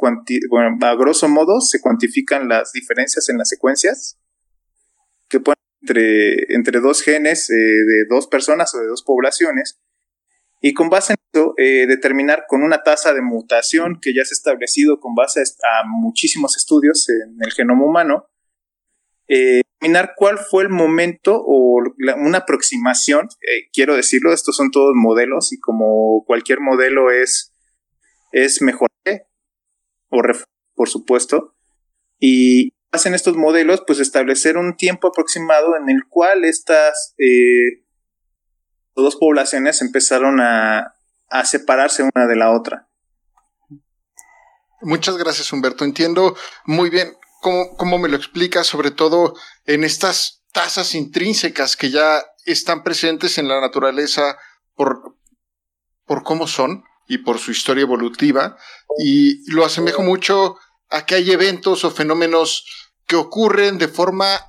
D: bueno, a grosso modo se cuantifican las diferencias en las secuencias, que pueden entre, entre dos genes de dos personas o de dos poblaciones, y con base en eso eh, determinar con una tasa de mutación que ya se ha establecido con base a muchísimos estudios en el genoma humano, eh, cuál fue el momento o una aproximación, eh, quiero decirlo, estos son todos modelos y como cualquier modelo es, es mejor o por supuesto, y hacen estos modelos, pues establecer un tiempo aproximado en el cual estas dos poblaciones empezaron a, separarse una de la otra.
C: Muchas gracias, Humberto. Entiendo muy bien cómo, me lo explicas, sobre todo en estas tasas intrínsecas que ya están presentes en la naturaleza por, por cómo son y por su historia evolutiva. Y lo asemejo mucho a que hay eventos o fenómenos que ocurren de forma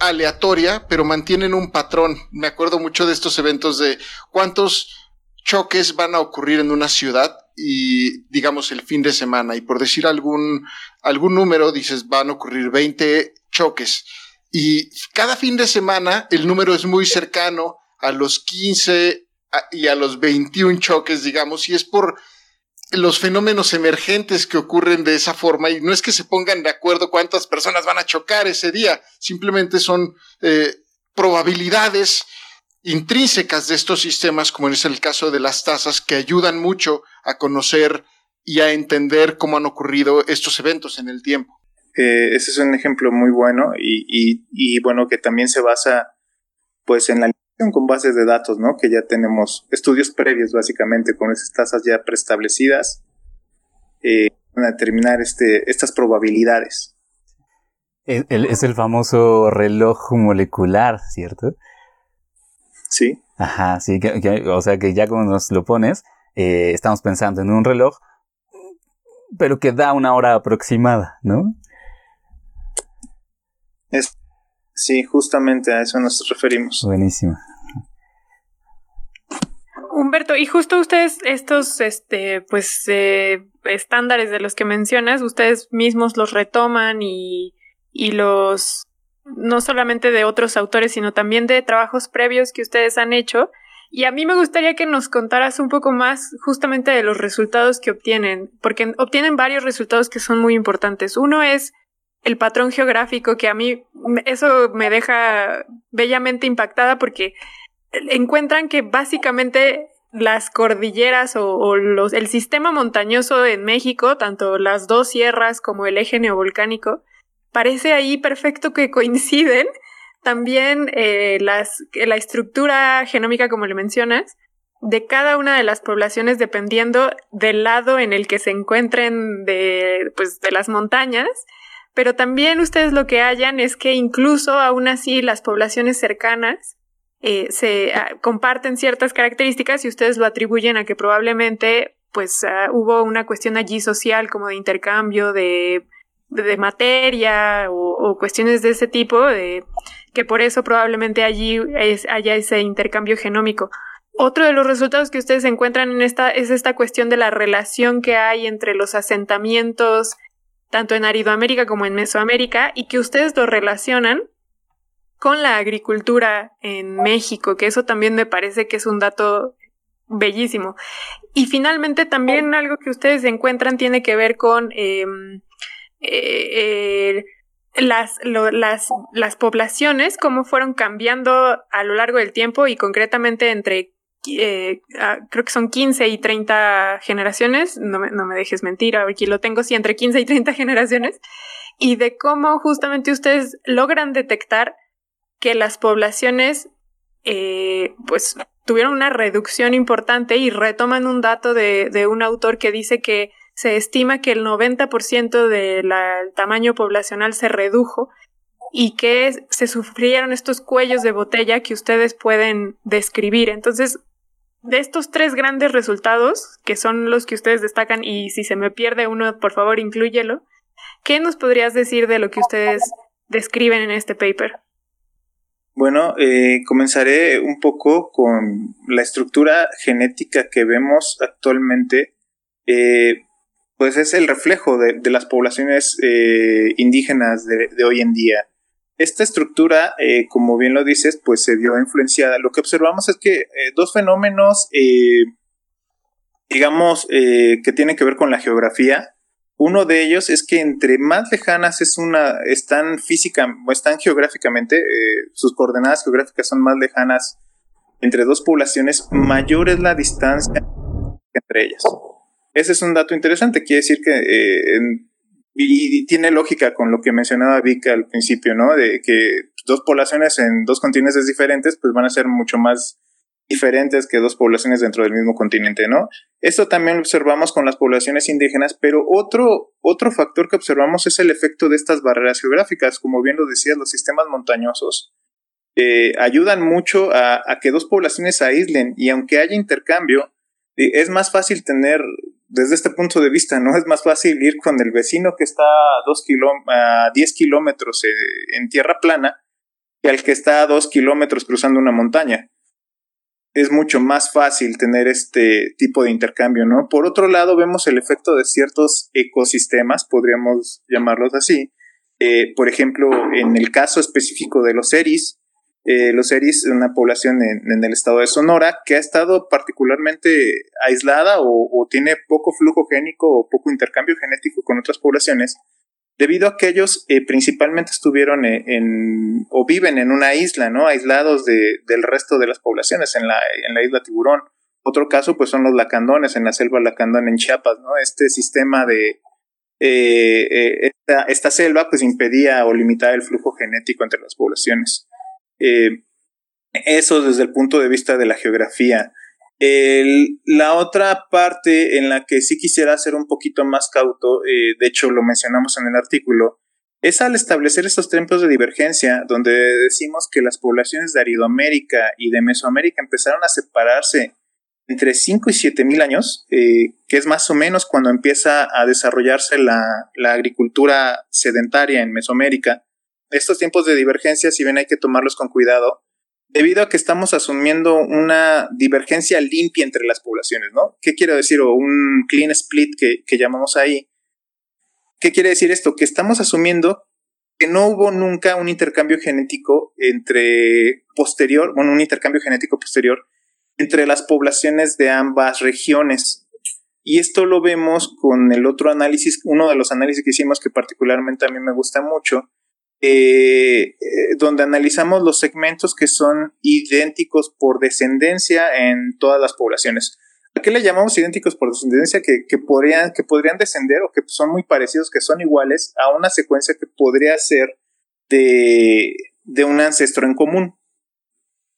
C: aleatoria, pero mantienen un patrón. Me acuerdo mucho de estos eventos de cuántos choques van a ocurrir en una ciudad y digamos el fin de semana. Y por decir algún, algún número, dices van a ocurrir 20 choques. Y cada fin de semana el número es muy cercano a los 15 y a los 21 choques, digamos, y es por los fenómenos emergentes que ocurren de esa forma y no es que se pongan de acuerdo cuántas personas van a chocar ese día, simplemente son eh, probabilidades intrínsecas de estos sistemas, como es el caso de las tasas, que ayudan mucho a conocer y a entender cómo han ocurrido estos eventos en el tiempo.
D: Eh, ese es un ejemplo muy bueno y, y, bueno que también se basa pues en la con bases de datos, ¿no? Que ya tenemos estudios previos, básicamente, con esas tasas ya preestablecidas, eh, para determinar este, estas probabilidades.
A: es el famoso reloj molecular, ¿cierto?
D: Sí.
A: Ajá, sí, o sea que ya cuando nos lo pones, eh, estamos pensando en un reloj, pero que da una hora aproximada, ¿no?
D: Es Sí, justamente a eso nos referimos.
A: Buenísimo.
E: Humberto, y justo ustedes, estos, este, pues, eh, estándares de los que mencionas, ustedes mismos los retoman y, y los, no solamente de otros autores, sino también de trabajos previos que ustedes han hecho. Y a mí me gustaría que nos contaras un poco más justamente de los resultados que obtienen, porque obtienen varios resultados que son muy importantes. Uno es el patrón geográfico que a mí eso me deja bellamente impactada porque encuentran que básicamente
B: las cordilleras o, el sistema montañoso en México, tanto las dos sierras como el eje neovolcánico, parece ahí perfecto que coinciden. También eh, las, la estructura genómica, como le mencionas, de cada una de las poblaciones dependiendo del lado en el que se encuentren de, pues, de las montañas. Pero también ustedes lo que hallan es que incluso aún así las poblaciones cercanas eh, se ah, comparten ciertas características y ustedes lo atribuyen a que probablemente pues ah, hubo una cuestión allí social como de intercambio de, de, materia o, cuestiones de ese tipo, de, que por eso probablemente allí haya ese intercambio genómico. Otro de los resultados que ustedes encuentran en esta es esta cuestión de la relación que hay entre los asentamientos tanto en Aridoamérica como en Mesoamérica y que ustedes lo relacionan con la agricultura en México, que eso también me parece que es un dato bellísimo. Y finalmente también algo que ustedes encuentran tiene que ver con em, eh, las, las, las poblaciones, cómo fueron cambiando a lo largo del tiempo y concretamente entre eh, ah, creo que son 15 y 30 generaciones, no me, no me dejes mentir, aquí lo tengo, sí, entre 15 y 30 generaciones, y de cómo justamente ustedes logran detectar que las poblaciones eh, pues tuvieron una reducción importante y retoman un dato de, de un autor que dice que se estima que el 90% del tamaño poblacional se redujo y que se sufrieron estos cuellos de botella que ustedes pueden describir. Entonces, de estos tres grandes resultados, que son los que ustedes destacan, y si se me pierde uno, por favor, inclúyelo, ¿qué nos podrías decir de lo que ustedes describen en este paper?
D: Bueno, eh, comenzaré un poco con la estructura genética que vemos actualmente. Eh, pues es el reflejo de, las poblaciones eh, indígenas de, hoy en día. Esta estructura, como bien lo dices, pues se vio influenciada. Lo que observamos es que dos fenómenos, digamos, que tienen que ver con la geografía, uno de ellos es que entre más lejanas es una, están física, o están geográficamente, eh, sus coordenadas geográficas son más lejanas entre dos poblaciones, mayor es la distancia entre ellas. Ese es un dato interesante, quiere decir que, eh, y, tiene lógica con lo que mencionaba Vika al principio, ¿no? De que dos poblaciones en dos continentes diferentes, pues van a ser mucho más diferentes que dos poblaciones dentro del mismo continente, ¿no? Esto también lo observamos con las poblaciones indígenas, pero otro, otro factor que observamos es el efecto de estas barreras geográficas. Como bien lo decías, los sistemas montañosos eh, ayudan mucho a, que dos poblaciones se aíslen y aunque haya intercambio, eh, es más fácil tener, desde este punto de vista, ¿no? Es más fácil ir con el vecino que está a, dos a 10 kilómetros eh, en tierra plana que al que está a 2 kilómetros cruzando una montaña es mucho más fácil tener este tipo de intercambio, ¿no? Por otro lado, vemos el efecto de ciertos ecosistemas, podríamos llamarlos así. Eh, por ejemplo, en el caso específico de los eris, eh, los eris, una población en, el estado de Sonora que ha estado particularmente aislada o, tiene poco flujo génico o poco intercambio genético con otras poblaciones, debido a que ellos eh, principalmente estuvieron eh, en, o viven en una isla, ¿no? Aislados de, del resto de las poblaciones en la, en la isla Tiburón. Otro caso, pues, son los lacandones en la selva lacandón en Chiapas, ¿no? Este sistema de, eh, esta, esta, selva, pues, impedía o limitaba el flujo genético entre las poblaciones. Eso desde el punto de vista de la geografía la otra parte en la que sí quisiera ser un poquito más cauto, eh, de hecho lo mencionamos en el artículo, es al establecer estos tiempos de divergencia, donde decimos que las poblaciones de Aridoamérica y de Mesoamérica empezaron a separarse entre 5 y 7 mil años, eh, que es más o menos cuando empieza a desarrollarse la, la agricultura sedentaria en Mesoamérica. Estos tiempos de divergencia, si bien hay que tomarlos con cuidado, debido a que estamos asumiendo una divergencia limpia entre las poblaciones, ¿no? ¿Qué quiero decir? O un clean split que, llamamos ahí. ¿Qué quiere decir esto? Que estamos asumiendo que no hubo nunca un intercambio genético entre posterior, bueno, un intercambio genético posterior entre las poblaciones de ambas regiones. Y esto lo vemos con el otro análisis, uno de los análisis que hicimos que particularmente a mí me gusta mucho, eh, eh, donde analizamos los segmentos que son idénticos por descendencia en todas las poblaciones. ¿A qué le llamamos idénticos por descendencia? Que, podrían, que podrían descender o que son muy parecidos, que son iguales a una secuencia que podría ser de, un ancestro en común.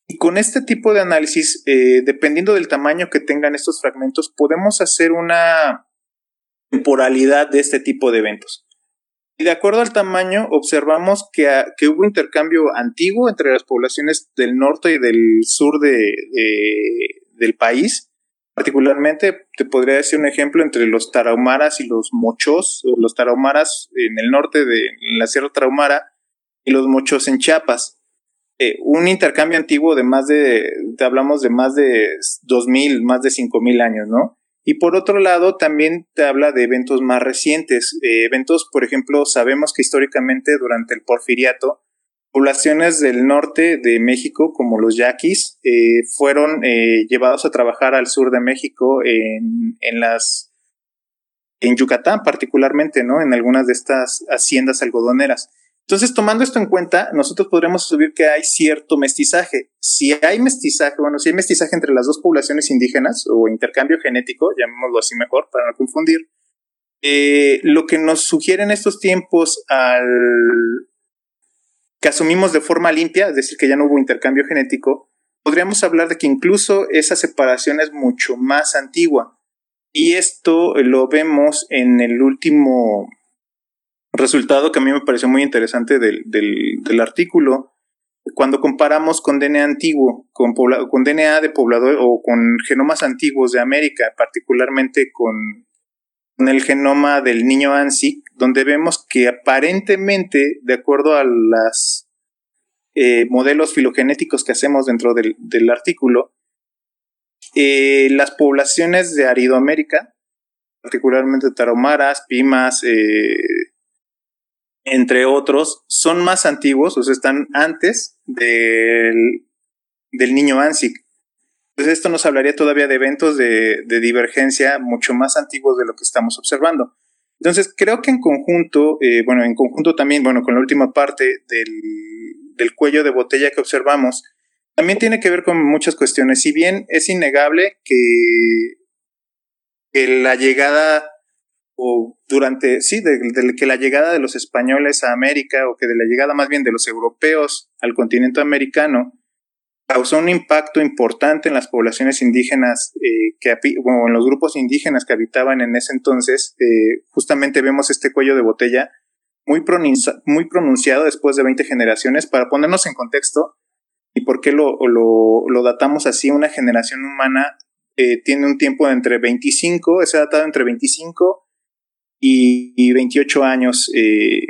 D: Y con este tipo de análisis, eh, dependiendo del tamaño que tengan estos fragmentos, podemos hacer una temporalidad de este tipo de eventos. Y de acuerdo al tamaño, observamos que, que, hubo intercambio antiguo entre las poblaciones del norte y del sur de, del país. Particularmente, te podría decir un ejemplo entre los tarahumaras y los mochos, o los tarahumaras en el norte de la Sierra Tarahumara y los mochos en Chiapas. Eh, un intercambio antiguo de más de, te hablamos de más de 2.000, más de 5.000 años, ¿no? Y por otro lado, también te habla de eventos más recientes. Eh, eventos, por ejemplo, sabemos que históricamente durante el porfiriato, poblaciones del norte de México, como los yaquis, eh, fueron eh, llevados a trabajar al sur de México en, en las en Yucatán particularmente, ¿no? En algunas de estas haciendas algodoneras. Entonces, tomando esto en cuenta, nosotros podremos subir que hay cierto mestizaje. Si hay mestizaje, bueno, si hay mestizaje entre las dos poblaciones indígenas o intercambio genético, llamémoslo así mejor para no confundir, eh, lo que nos sugiere en estos tiempos al que asumimos de forma limpia, es decir, que ya no hubo intercambio genético, podríamos hablar de que incluso esa separación es mucho más antigua. Y esto lo vemos en el último resultado que a mí me pareció muy interesante del, del, artículo, cuando comparamos con DNA antiguo, con, con DNA de poblador o con genomas antiguos de América, particularmente con, con el genoma del niño ANSI, donde vemos que aparentemente, de acuerdo a los eh, modelos filogenéticos que hacemos dentro del, del artículo, eh, las poblaciones de Aridoamérica, particularmente taromaras, pimas, eh, entre otros, son más antiguos, o sea, están antes del, del niño ANSIC. Entonces esto nos hablaría todavía de eventos de, divergencia mucho más antiguos de lo que estamos observando. Entonces creo que en conjunto, eh, bueno, en conjunto también, bueno, con la última parte del, del cuello de botella que observamos, también tiene que ver con muchas cuestiones. Si bien es innegable que la llegada o durante, sí, de, que la llegada de los españoles a América, o que de la llegada más bien de los europeos al continente americano, causó un impacto importante en las poblaciones indígenas, eh, que, bueno, en los grupos indígenas que habitaban en ese entonces, eh, justamente vemos este cuello de botella muy, muy pronunciado después de 20 generaciones, para ponernos en contexto, y por qué lo, lo, lo datamos así, una generación humana eh, tiene un tiempo de entre 25, es datado entre 25 y, 28 años eh,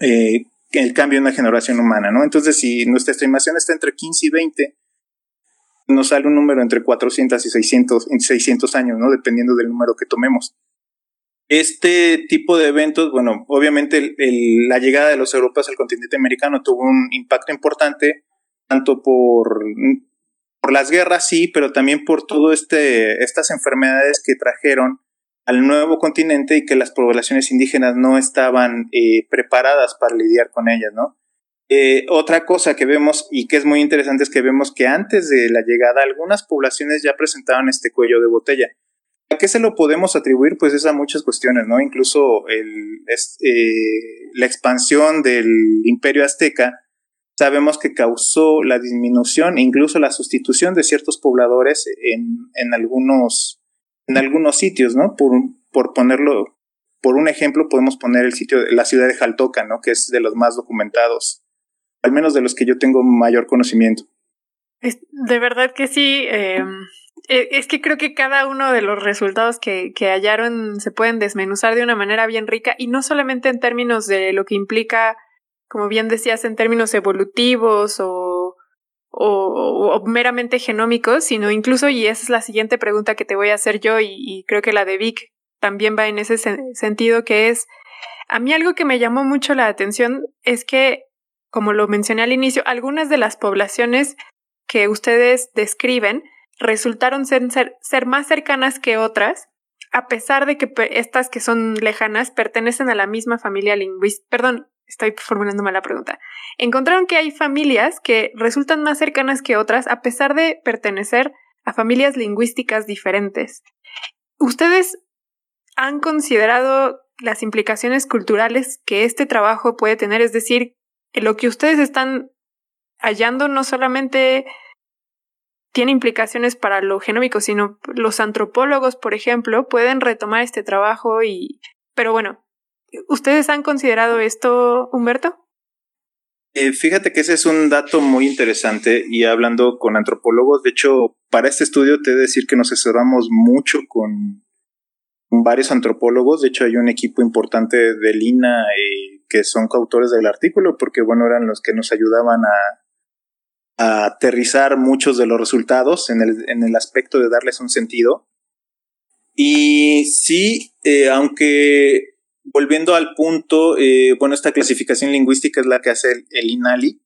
D: eh, el cambio en la generación humana, ¿no? Entonces, si nuestra estimación está entre 15 y 20, nos sale un número entre 400 y 600, 600 años, ¿no? Dependiendo del número que tomemos. Este tipo de eventos, bueno, obviamente la llegada de los europeos al continente americano tuvo un impacto importante, tanto por, por las guerras, sí, pero también por todas este, estas enfermedades que trajeron al nuevo continente y que las poblaciones indígenas no estaban eh, preparadas para lidiar con ellas, ¿no? Eh, otra cosa que vemos y que es muy interesante es que vemos que antes de la llegada algunas poblaciones ya presentaban este cuello de botella. ¿A qué se lo podemos atribuir? Pues es a muchas cuestiones, ¿no? Incluso eh, la expansión del imperio azteca sabemos que causó la disminución e incluso la sustitución de ciertos pobladores en, en algunos en algunos sitios, ¿no? Por, por ponerlo, por un ejemplo, podemos poner el sitio la ciudad de Jaltoca, ¿no? Que es de los más documentados, al menos de los que yo tengo mayor conocimiento.
E: de verdad que sí. Em, e, es que creo que cada uno de los resultados que, que hallaron se pueden desmenuzar de una manera bien rica y no solamente en términos de lo que implica, como bien decías, en términos evolutivos o o, meramente genómicos, sino incluso, y esa es la siguiente pregunta que te voy a hacer yo, y, creo que la de Vic también va en ese sentido, que es, a mí algo que me llamó mucho la atención es que, como lo mencioné al inicio, algunas de las poblaciones que ustedes describen resultaron ser, ser, ser más cercanas que otras, a pesar de que estas que son lejanas pertenecen a la misma familia lingüística, perdón, estoy formulando mal la pregunta. Encontraron que hay familias que resultan más cercanas que otras a pesar de pertenecer a familias lingüísticas diferentes. ¿Ustedes han considerado las implicaciones culturales que este trabajo puede tener? Es decir, lo que ustedes están hallando no solamente tiene implicaciones para lo genómico, sino los antropólogos, por ejemplo, pueden retomar este trabajo y... Pero bueno, ¿ustedes han considerado esto, Humberto?
D: Eh, fíjate que ese es un dato muy interesante y hablando con antropólogos, de hecho, para este estudio te he de decir que nos asesoramos mucho con, varios antropólogos, de hecho hay un equipo importante de Lina eh, que son coautores del artículo porque bueno, eran los que nos ayudaban a, aterrizar muchos de los resultados en el, en el, aspecto de darles un sentido. Y sí, eh, aunque volviendo al punto, eh, bueno, esta clasificación lingüística es la que hace el, INALI,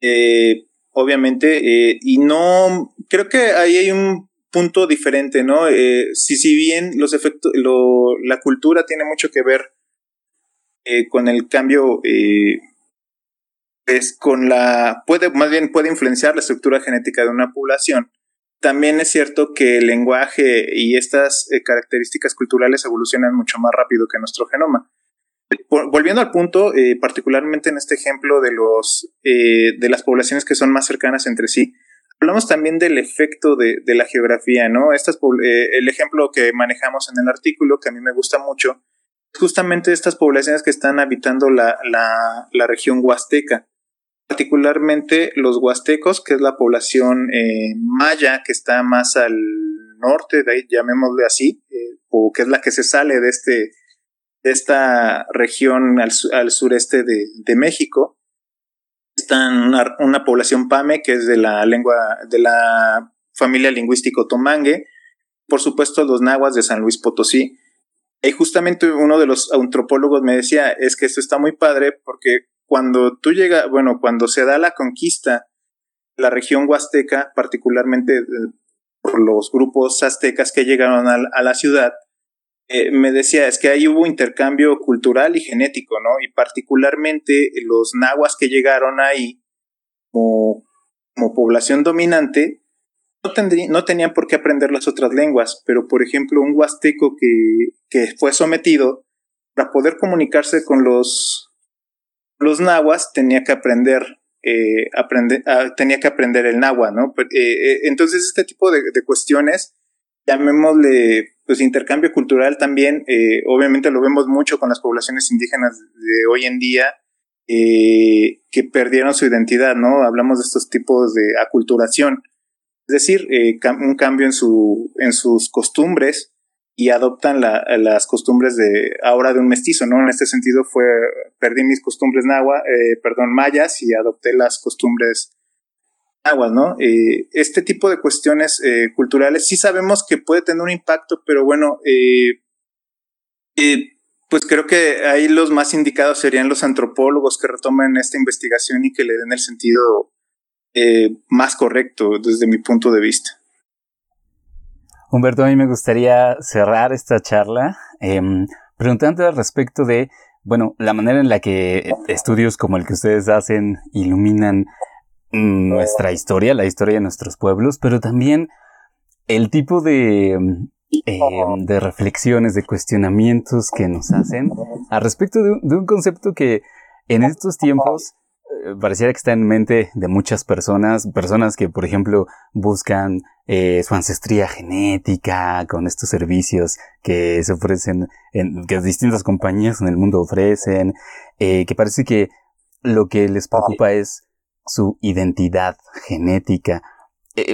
D: eh, obviamente, eh, y no, creo que ahí hay un punto diferente, ¿no? si, si bien los efectos, la cultura tiene mucho que ver con el cambio, es con la, puede, más bien puede influenciar la estructura genética de una población, también es cierto que el lenguaje y estas eh, características culturales evolucionan mucho más rápido que nuestro genoma. Volviendo al punto, eh, particularmente en este ejemplo de, los, eh, de las poblaciones que son más cercanas entre sí, hablamos también del efecto de, la geografía, ¿no? Estas, el ejemplo que manejamos en el artículo, que a mí me gusta mucho, justamente estas poblaciones que están habitando la, la región huasteca particularmente los huastecos, que es la población eh, maya que está más al norte, de ahí, llamémosle así, eh, o que es la que se sale de, este, de esta región al, sureste de, México. Está una, una, población pame, que es de la lengua, de la familia lingüístico tomangue, por supuesto los nahuas de San Luis Potosí. Y justamente uno de los antropólogos me decía, es que esto está muy padre porque cuando tú llegas, bueno, cuando se da la conquista, la región huasteca, particularmente eh, por los grupos aztecas que llegaron a, la ciudad, eh, me decía, es que ahí hubo intercambio cultural y genético, ¿no? Y particularmente los nahuas que llegaron ahí como, población dominante, no, no, tenían por qué aprender las otras lenguas, pero por ejemplo un huasteco que, que fue sometido para poder comunicarse con los los nahuas tenía que aprender, eh, ah, tenía que aprender el náhuatl, ¿no? Eh, eh, entonces este tipo de, cuestiones, llamémosle pues intercambio cultural también, obviamente lo vemos mucho con las poblaciones indígenas de hoy en día, que perdieron su identidad, ¿no? Hablamos de estos tipos de aculturación, es decir, un cambio en sus costumbres, y adoptan las costumbres de ahora de un mestizo, ¿no? En este sentido fue, perdí mis costumbres nahua, eh, perdón, mayas y adopté las costumbres nahuas, ¿no? Eh, este tipo de cuestiones eh, culturales sí sabemos que puede tener un impacto, pero bueno, pues creo que ahí los más indicados serían los antropólogos que retomen esta investigación y que le den el sentido más correcto desde mi punto de vista.
A: Humberto, a mí me gustaría cerrar esta charla eh, preguntando al respecto de, bueno, la manera en la que estudios como el que ustedes hacen iluminan nuestra historia, la historia de nuestros pueblos, pero también el tipo de, em, de reflexiones, de cuestionamientos que nos hacen al respecto de un concepto que en estos tiempos pareciera que está en mente de muchas personas, personas que, por ejemplo, buscan eh, su ancestría genética con estos servicios que se ofrecen, en, que distintas compañías en el mundo ofrecen, eh, que parece que lo que les preocupa es su identidad genética.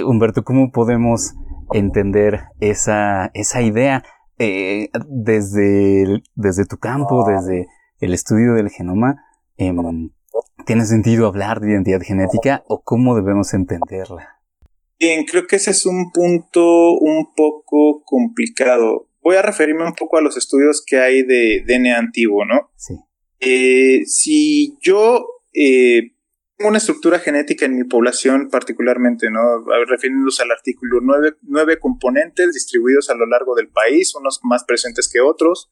A: Humberto, ¿cómo podemos entender esa, esa idea desde, desde tu campo, desde el estudio del genoma? ¿Tiene sentido hablar de identidad genética o cómo debemos entenderla?
D: Bien, creo que ese es un punto un poco complicado. Voy a referirme un poco a los estudios que hay de DNA antiguo, ¿no?
A: Sí.
D: Eh, si yo eh, tengo una estructura genética en mi población particularmente, ¿no? Refiriéndose al artículo, nueve, nueve componentes distribuidos a lo largo del país, unos más presentes que otros,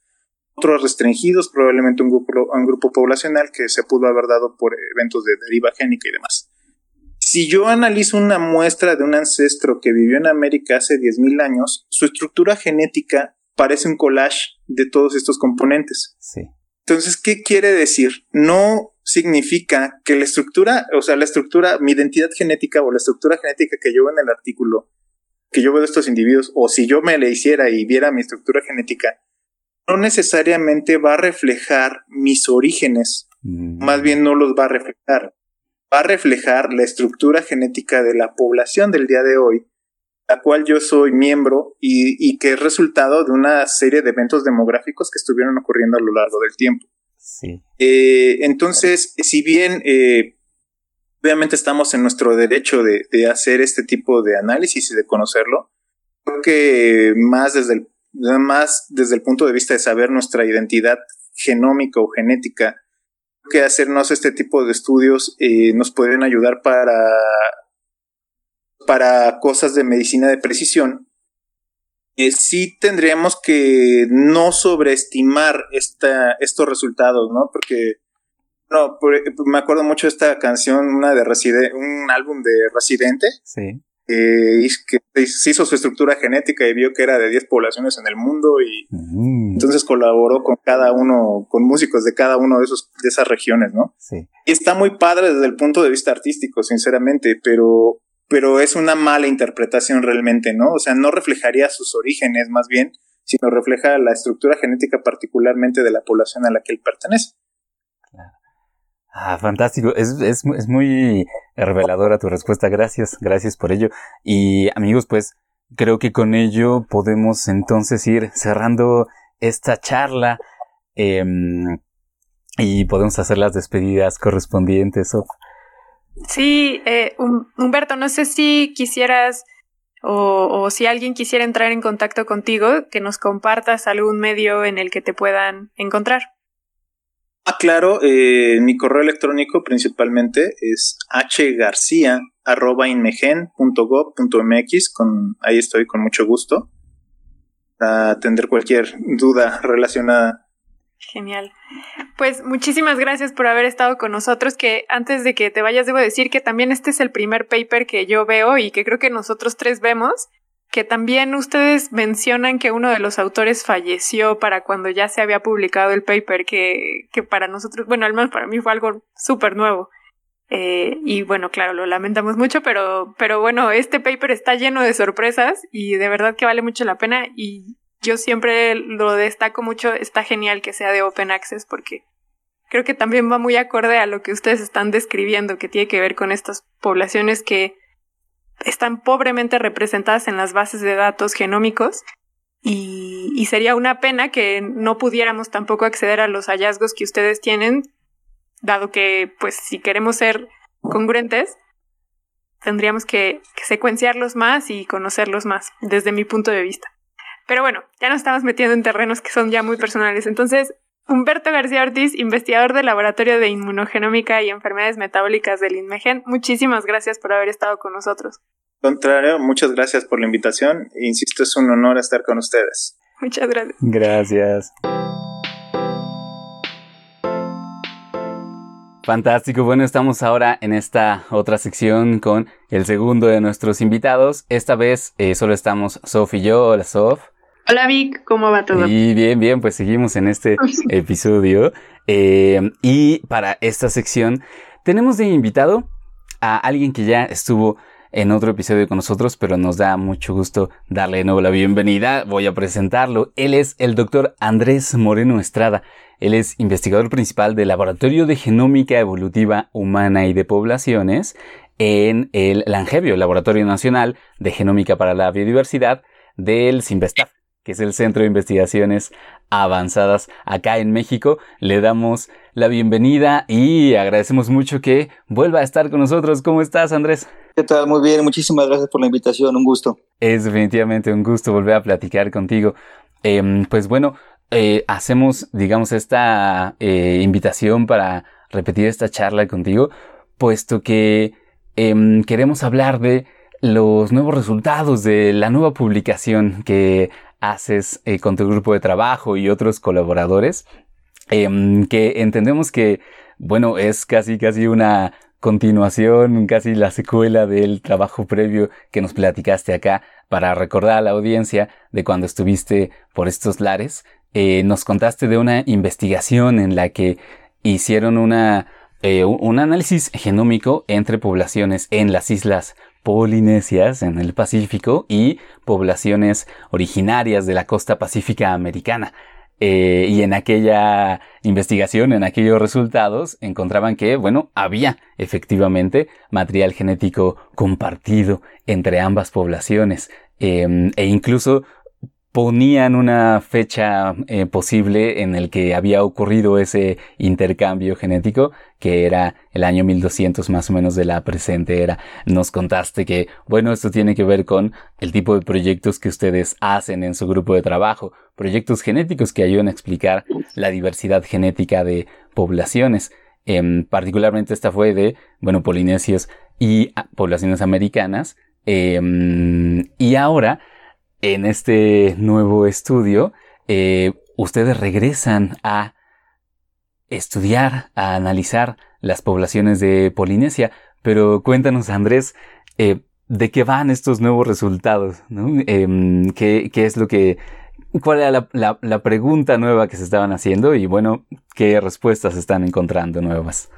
D: otros restringidos, probablemente un grupo, un grupo poblacional que se pudo haber dado por eventos de deriva génica y demás. Si yo analizo una muestra de un ancestro que vivió en América hace 10.000 años, su estructura genética parece un collage de todos estos componentes.
A: Sí.
D: Entonces, ¿qué quiere decir? No significa que la estructura, o sea, la estructura, mi identidad genética o la estructura genética que yo veo en el artículo, que yo veo de estos individuos, o si yo me le hiciera y viera mi estructura genética, no necesariamente va a reflejar mis orígenes,
A: Mm.
D: más bien no los va a reflejar. Va a reflejar la estructura genética de la población del día de hoy, la cual yo soy miembro y, y que es resultado de una serie de eventos demográficos que estuvieron ocurriendo a lo largo del tiempo.
A: Sí.
D: Eh, entonces, si bien eh, obviamente estamos en nuestro derecho de, de, hacer este tipo de análisis y de conocerlo, creo que más desde el, más desde el punto de vista de saber nuestra identidad genómica o genética, que hacernos este tipo de estudios eh, nos pueden ayudar para, para cosas de medicina de precisión. Eh, sí tendríamos que no sobreestimar esta, estos resultados, ¿no? Porque no, por, me acuerdo mucho de esta canción, una de Reside un álbum de Residente.
A: Sí.
D: Eh, que se hizo su estructura genética y vio que era de 10 poblaciones en el mundo y
A: Mm.
D: entonces colaboró con cada uno, con músicos de cada uno de esos de esas regiones, ¿no?
A: Sí.
D: Y está muy padre desde el punto de vista artístico, sinceramente, pero pero es una mala interpretación realmente, ¿no? O sea, no reflejaría sus orígenes más bien, sino refleja la estructura genética particularmente de la población a la que él pertenece.
A: Ah, fantástico. Es, es, es muy reveladora tu respuesta. Gracias, gracias por ello. Y amigos, pues creo que con ello podemos entonces ir cerrando esta charla eh, y podemos hacer las despedidas correspondientes.
B: Sí, eh, Humberto, no sé si quisieras o, o, si alguien quisiera entrar en contacto contigo, que nos compartas algún medio en el que te puedan encontrar.
D: Ah, claro, eh, mi correo electrónico principalmente es hgarcia.inmegen.gov.mx, con ahí estoy con mucho gusto para atender cualquier duda relacionada.
B: Genial. Pues muchísimas gracias por haber estado con nosotros, que antes de que te vayas debo decir que también este es el primer paper que yo veo y que creo que nosotros tres vemos, que también ustedes mencionan que uno de los autores falleció para cuando ya se había publicado el paper, que, que para nosotros, bueno, al menos para mí fue algo súper nuevo. Eh, y bueno, claro, lo lamentamos mucho, pero, pero bueno, este paper está lleno de sorpresas y de verdad que vale mucho la pena y yo siempre lo destaco mucho, está genial que sea de Open Access porque creo que también va muy acorde a lo que ustedes están describiendo, que tiene que ver con estas poblaciones que están pobremente representadas en las bases de datos genómicos y, sería una pena que no pudiéramos tampoco acceder a los hallazgos que ustedes tienen, dado que, pues, si queremos ser congruentes, tendríamos que, que secuenciarlos más y conocerlos más, desde mi punto de vista. Pero bueno, ya nos estamos metiendo en terrenos que son ya muy personales. Entonces, Humberto García Ortiz, investigador del Laboratorio de Inmunogenómica y Enfermedades Metabólicas del INMEGEN, muchísimas gracias por haber estado con nosotros.
D: Contrario, muchas gracias por la invitación. Insisto, es un honor estar con ustedes.
B: Muchas gracias.
A: Gracias. Fantástico, bueno, estamos ahora en esta otra sección con el segundo de nuestros invitados. Esta vez eh, solo estamos Sof y yo. Hola, Sof.
F: Hola Vic, ¿cómo va todo?
A: Y bien, bien, pues seguimos en este episodio. Eh, y para esta sección tenemos de invitado a alguien que ya estuvo en otro episodio con nosotros, pero nos da mucho gusto darle de nuevo la bienvenida. Voy a presentarlo. Él es el doctor Andrés Moreno Estrada. Él es investigador principal del Laboratorio de Genómica Evolutiva Humana y de Poblaciones en el Langevio, Laboratorio Nacional de Genómica para la Biodiversidad del CIMBESTAF que es el Centro de Investigaciones Avanzadas acá en México. Le damos la bienvenida y agradecemos mucho que vuelva a estar con nosotros. ¿Cómo estás, Andrés?
G: ¿Qué tal? Muy bien, muchísimas gracias por la invitación, un gusto.
A: Es definitivamente un gusto volver a platicar contigo. Eh, pues bueno, eh, hacemos, digamos, esta eh, invitación para repetir esta charla contigo, puesto que em, queremos hablar de los nuevos resultados de la nueva publicación que haces eh, con tu grupo de trabajo y otros colaboradores, em, que entendemos que, bueno, es casi, casi una continuación, casi la secuela del trabajo previo que nos platicaste acá para recordar a la audiencia de cuando estuviste por estos lares. Eh, nos contaste de una investigación en la que hicieron una, eh, un análisis genómico entre poblaciones en las islas polinesias en el Pacífico y poblaciones originarias de la costa pacífica americana. Eh, y en aquella investigación, en aquellos resultados, encontraban que, bueno, había efectivamente material genético compartido entre ambas poblaciones. Em, e incluso ponían una fecha eh, posible en el que había ocurrido ese intercambio genético, que era el año 1200 más o menos de la presente era. Nos contaste que, bueno, esto tiene que ver con el tipo de proyectos que ustedes hacen en su grupo de trabajo, proyectos genéticos que ayudan a explicar la diversidad genética de poblaciones. Em, particularmente esta fue de, bueno, polinesios y ah, poblaciones americanas. Em, y ahora, en este nuevo estudio, eh, ustedes regresan a estudiar, a analizar las poblaciones de Polinesia. Pero cuéntanos, Andrés, eh, ¿de qué van estos nuevos resultados? Em, ¿qué, es lo que... ¿Cuál era la pregunta nueva que se estaban haciendo? Y bueno, ¿qué respuestas están encontrando nuevas?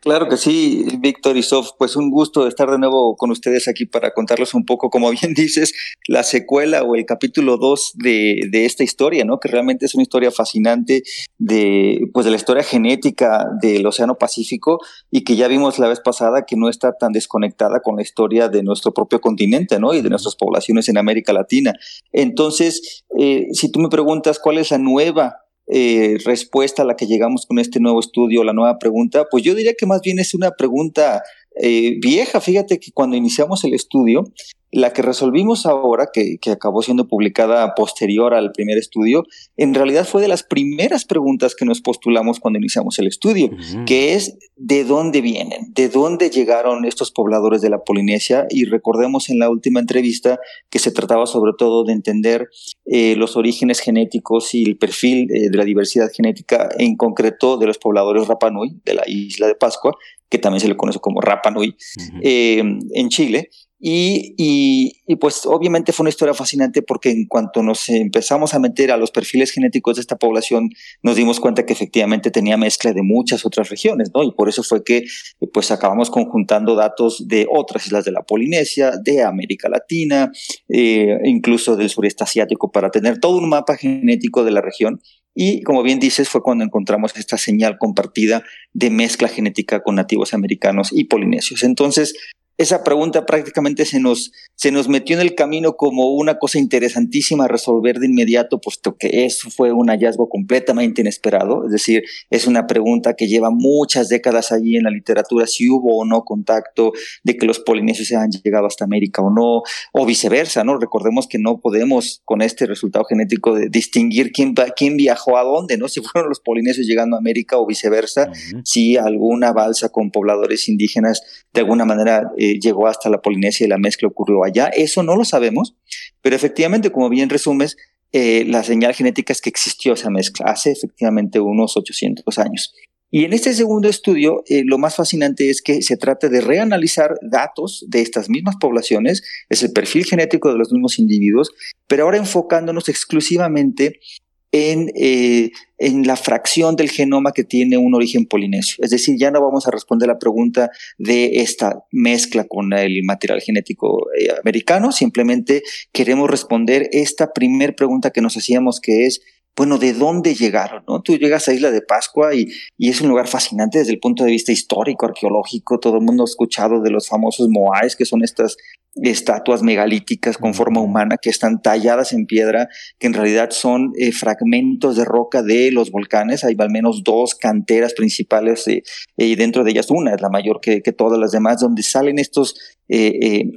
G: Claro que sí, Víctor y pues un gusto estar de nuevo con ustedes aquí para contarles un poco, como bien dices, la secuela o el capítulo 2 de, de, esta historia, ¿no? Que realmente es una historia fascinante de, pues de la historia genética del Océano Pacífico y que ya vimos la vez pasada que no está tan desconectada con la historia de nuestro propio continente, ¿no? Y de nuestras poblaciones en América Latina. Entonces, eh, si tú me preguntas cuál es la nueva eh, respuesta a la que llegamos con este nuevo estudio, la nueva pregunta, pues yo diría que más bien es una pregunta eh, vieja. Fíjate que cuando iniciamos el estudio, la que resolvimos ahora, que, acabó siendo publicada posterior al primer estudio, en realidad fue de las primeras preguntas que nos postulamos cuando iniciamos el estudio, que es de dónde vienen, de dónde llegaron estos pobladores de la Polinesia. Y recordemos en la última entrevista que se trataba sobre todo de entender eh, los orígenes genéticos y el perfil eh, de la diversidad genética, en concreto de los pobladores Rapanui, de la isla de Pascua, que también se le conoce como Rapanui, eh, en Chile. Y, y, pues obviamente fue una historia fascinante porque en cuanto nos empezamos a meter a los perfiles genéticos de esta población, nos dimos cuenta que efectivamente tenía mezcla de muchas otras regiones, ¿no? Y por eso fue que pues acabamos conjuntando datos de otras islas de la Polinesia, de América Latina, eh, incluso del sureste asiático, para tener todo un mapa genético de la región y como bien dices, fue cuando encontramos esta señal compartida de mezcla genética con nativos americanos y polinesios. Entonces, esa pregunta prácticamente se nos, se nos metió en el camino como una cosa interesantísima a resolver de inmediato, puesto que eso fue un hallazgo completamente inesperado. Es decir, es una pregunta que lleva muchas décadas allí en la literatura, si hubo o no contacto, de que los polinesios se han llegado hasta América o no, o viceversa, ¿no? Recordemos que no podemos con este resultado genético de distinguir quién, quién viajó a dónde, ¿no? Si fueron los polinesios llegando a América o viceversa, si alguna balsa con pobladores indígenas de alguna manera eh, llegó hasta la Polinesia y la mezcla ocurrió allá. Eso no lo sabemos, pero efectivamente, como bien resumes, eh, la señal genética es que existió esa mezcla hace efectivamente unos 800 años. Y en este segundo estudio, eh, lo más fascinante es que se trata de reanalizar datos de estas mismas poblaciones, es el perfil genético de los mismos individuos, pero ahora enfocándonos exclusivamente en, eh, en, la fracción del genoma que tiene un origen polinesio. Es decir, ya no vamos a responder la pregunta de esta mezcla con el material genético eh, americano, simplemente queremos responder esta primer pregunta que nos hacíamos, que es, bueno, ¿de dónde llegaron? ¿no? Tú llegas a Isla de Pascua y, y, es un lugar fascinante desde el punto de vista histórico, arqueológico. Todo el mundo ha escuchado de los famosos moais, que son estas estatuas megalíticas con forma humana que están talladas en piedra, que en realidad son eh, fragmentos de roca de los volcanes. Hay al menos dos canteras principales eh, y dentro de ellas una es la mayor que, que todas las demás, donde salen estos eh,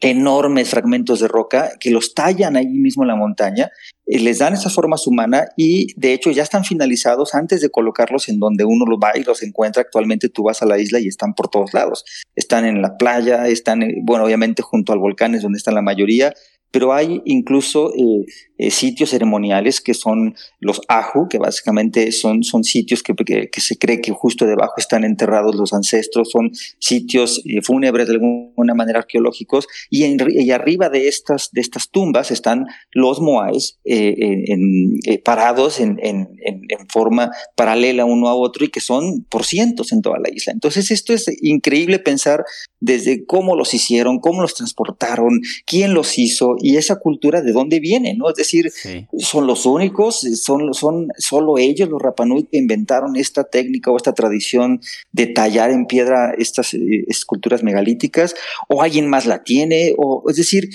G: enormes fragmentos de roca que los tallan ahí mismo en la montaña, eh, les dan esa forma humana y de hecho ya están finalizados antes de colocarlos en donde uno los va y los encuentra. Actualmente tú vas a la isla y están por todos lados. Están en la playa, están, bueno, obviamente junto al volcán es donde están la mayoría, pero hay incluso eh, eh, sitios ceremoniales que son los Aju, que básicamente son, son sitios que, que, se cree que justo debajo están enterrados los ancestros, son sitios eh, fúnebres de alguna manera arqueológicos, y, en, y arriba de estas, de estas tumbas están los moais en, parados en, en, en, forma paralela uno a otro y que son por cientos en toda la isla. Entonces esto es increíble pensar desde cómo los hicieron, cómo los transportaron, quién los hizo y esa cultura de dónde viene, ¿no? Es decir, son los únicos, son, son solo ellos, los Rapanui, que inventaron esta técnica o esta tradición de tallar en piedra estas eh, esculturas megalíticas, o alguien más la tiene, o es decir,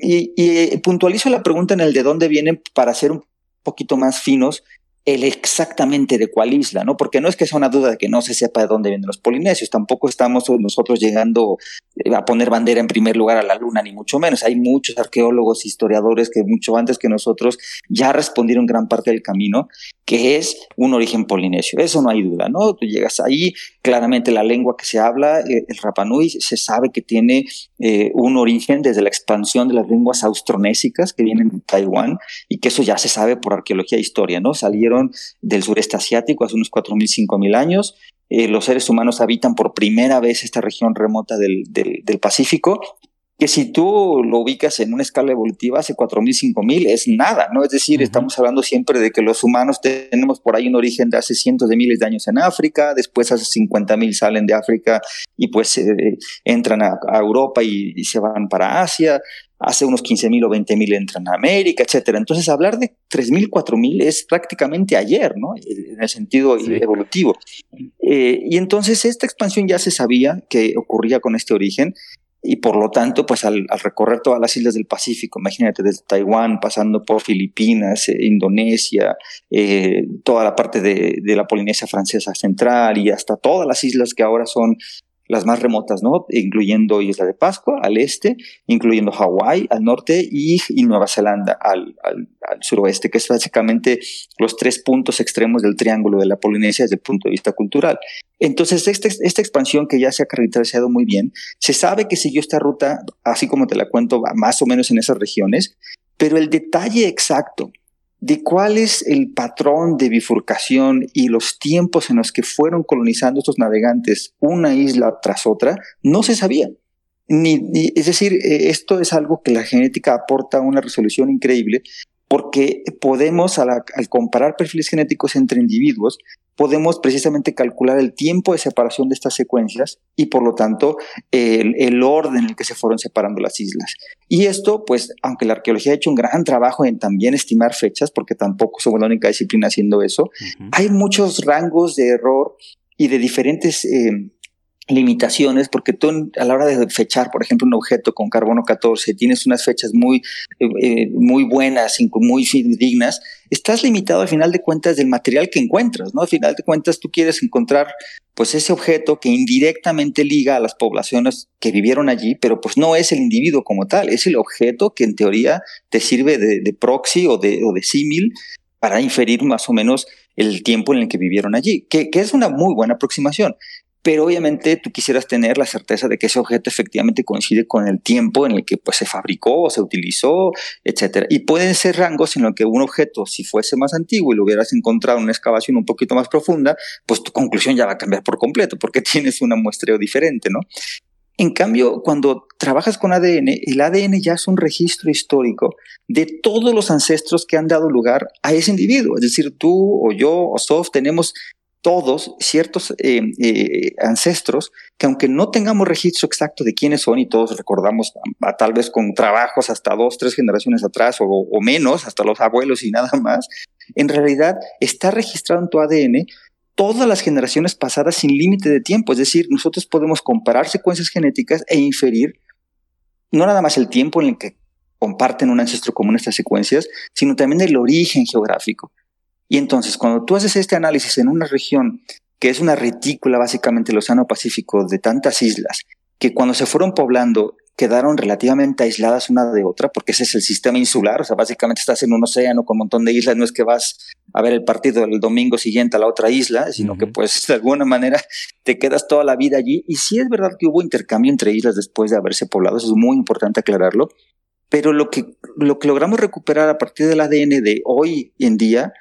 G: y, y puntualizo la pregunta en el de dónde vienen para ser un poquito más finos el exactamente de cuál isla, ¿no? Porque no es que sea una duda de que no se sepa de dónde vienen los polinesios, tampoco estamos nosotros llegando eh, a poner bandera en primer lugar a la luna, ni mucho menos. Hay muchos arqueólogos, historiadores que mucho antes que nosotros ya respondieron gran parte del camino, que es un origen polinesio. Eso no hay duda, ¿no? Tú llegas ahí, claramente la lengua que se habla, eh, el Rapanui, se sabe que tiene eh, un origen desde la expansión de las lenguas austronésicas que vienen de Taiwán y que eso ya se sabe por arqueología e historia, ¿no? Salieron del sureste asiático hace unos 4.000, 5.000 años. Eh, los seres humanos habitan por primera vez esta región remota del, del, Pacífico, que si tú lo ubicas en una escala evolutiva hace 4.000, 5.000 es nada, ¿no? Es decir, estamos hablando siempre de que los humanos tenemos por ahí un origen de hace cientos de miles de años en África, después hace 50.000 salen de África y pues eh, entran a, Europa y, y, se van para Asia, hace unos 15 mil o 20 mil entran a América, etcétera. Entonces, hablar de 3 mil, 4 mil es prácticamente ayer, ¿no? En el sentido evolutivo. Eh, y entonces, esta expansión ya se sabía que ocurría con este origen. Y por lo tanto, pues al, recorrer todas las islas del Pacífico, imagínate desde Taiwán, pasando por Filipinas, eh, Indonesia, eh, toda la parte de, de, la Polinesia francesa central y hasta todas las islas que ahora son las más remotas, ¿no? Incluyendo Isla de Pascua al este, incluyendo Hawái al norte y, Nueva Zelanda al, suroeste, que es básicamente los tres puntos extremos del triángulo de la Polinesia desde el punto de vista cultural. Entonces, esta, esta expansión que ya se ha caracterizado muy bien, se sabe que siguió esta ruta, así como te la cuento, más o menos en esas regiones, pero el detalle exacto de cuál es el patrón de bifurcación y los tiempos en los que fueron colonizando estos navegantes una isla tras otra, no se sabía. Ni, es decir, eh, esto es algo que la genética aporta una resolución increíble porque podemos, al, comparar perfiles genéticos entre individuos, podemos precisamente calcular el tiempo de separación de estas secuencias y por lo tanto el, orden en el que se fueron separando las islas. Y esto, pues, aunque la arqueología ha hecho un gran trabajo en también estimar fechas, porque tampoco somos la única disciplina haciendo eso, hay muchos rangos de error y de diferentes eh, limitaciones, porque tú a la hora de fechar, por ejemplo, un objeto con carbono 14, tienes unas fechas muy, eh, eh, muy buenas, muy dignas, estás limitado al final de cuentas del material que encuentras, ¿no? Al final de cuentas tú quieres encontrar pues ese objeto que indirectamente liga a las poblaciones que vivieron allí, pero pues no es el individuo como tal, es el objeto que en teoría te sirve de, proxy o de, o de símil para inferir más o menos el tiempo en el que vivieron allí, que, que, es una muy buena aproximación pero obviamente tú quisieras tener la certeza de que ese objeto efectivamente coincide con el tiempo en el que pues, se fabricó o se utilizó, etcétera. Y pueden ser rangos en los que un objeto, si fuese más antiguo y lo hubieras encontrado en una excavación un poquito más profunda, pues tu conclusión ya va a cambiar por completo porque tienes un muestreo diferente, ¿no? En cambio, cuando trabajas con ADN, el ADN ya es un registro histórico de todos los ancestros que han dado lugar a ese individuo. Es decir, tú o yo o Sof tenemos todos ciertos eh, eh, ancestros que aunque no tengamos registro exacto de quiénes son y todos recordamos tal vez con trabajos hasta dos, tres generaciones atrás o, o, menos, hasta los abuelos y nada más, en realidad está registrado en tu ADN todas las generaciones pasadas sin límite de tiempo. Es decir, nosotros podemos comparar secuencias genéticas e inferir no nada más el tiempo en el que comparten un ancestro común estas secuencias, sino también el origen geográfico. Y entonces, cuando tú haces este análisis en una región que es una retícula básicamente del Océano Pacífico de tantas islas, que cuando se fueron poblando quedaron relativamente aisladas una de otra, porque ese es el sistema insular, o sea, básicamente estás en un océano con un montón de islas, no es que vas a ver el partido el domingo siguiente a la otra isla, sino que pues de alguna manera te quedas toda la vida allí. Y sí es verdad que hubo intercambio entre islas después de haberse poblado, eso es muy importante aclararlo, pero lo que, lo que logramos recuperar a partir del ADN de hoy en día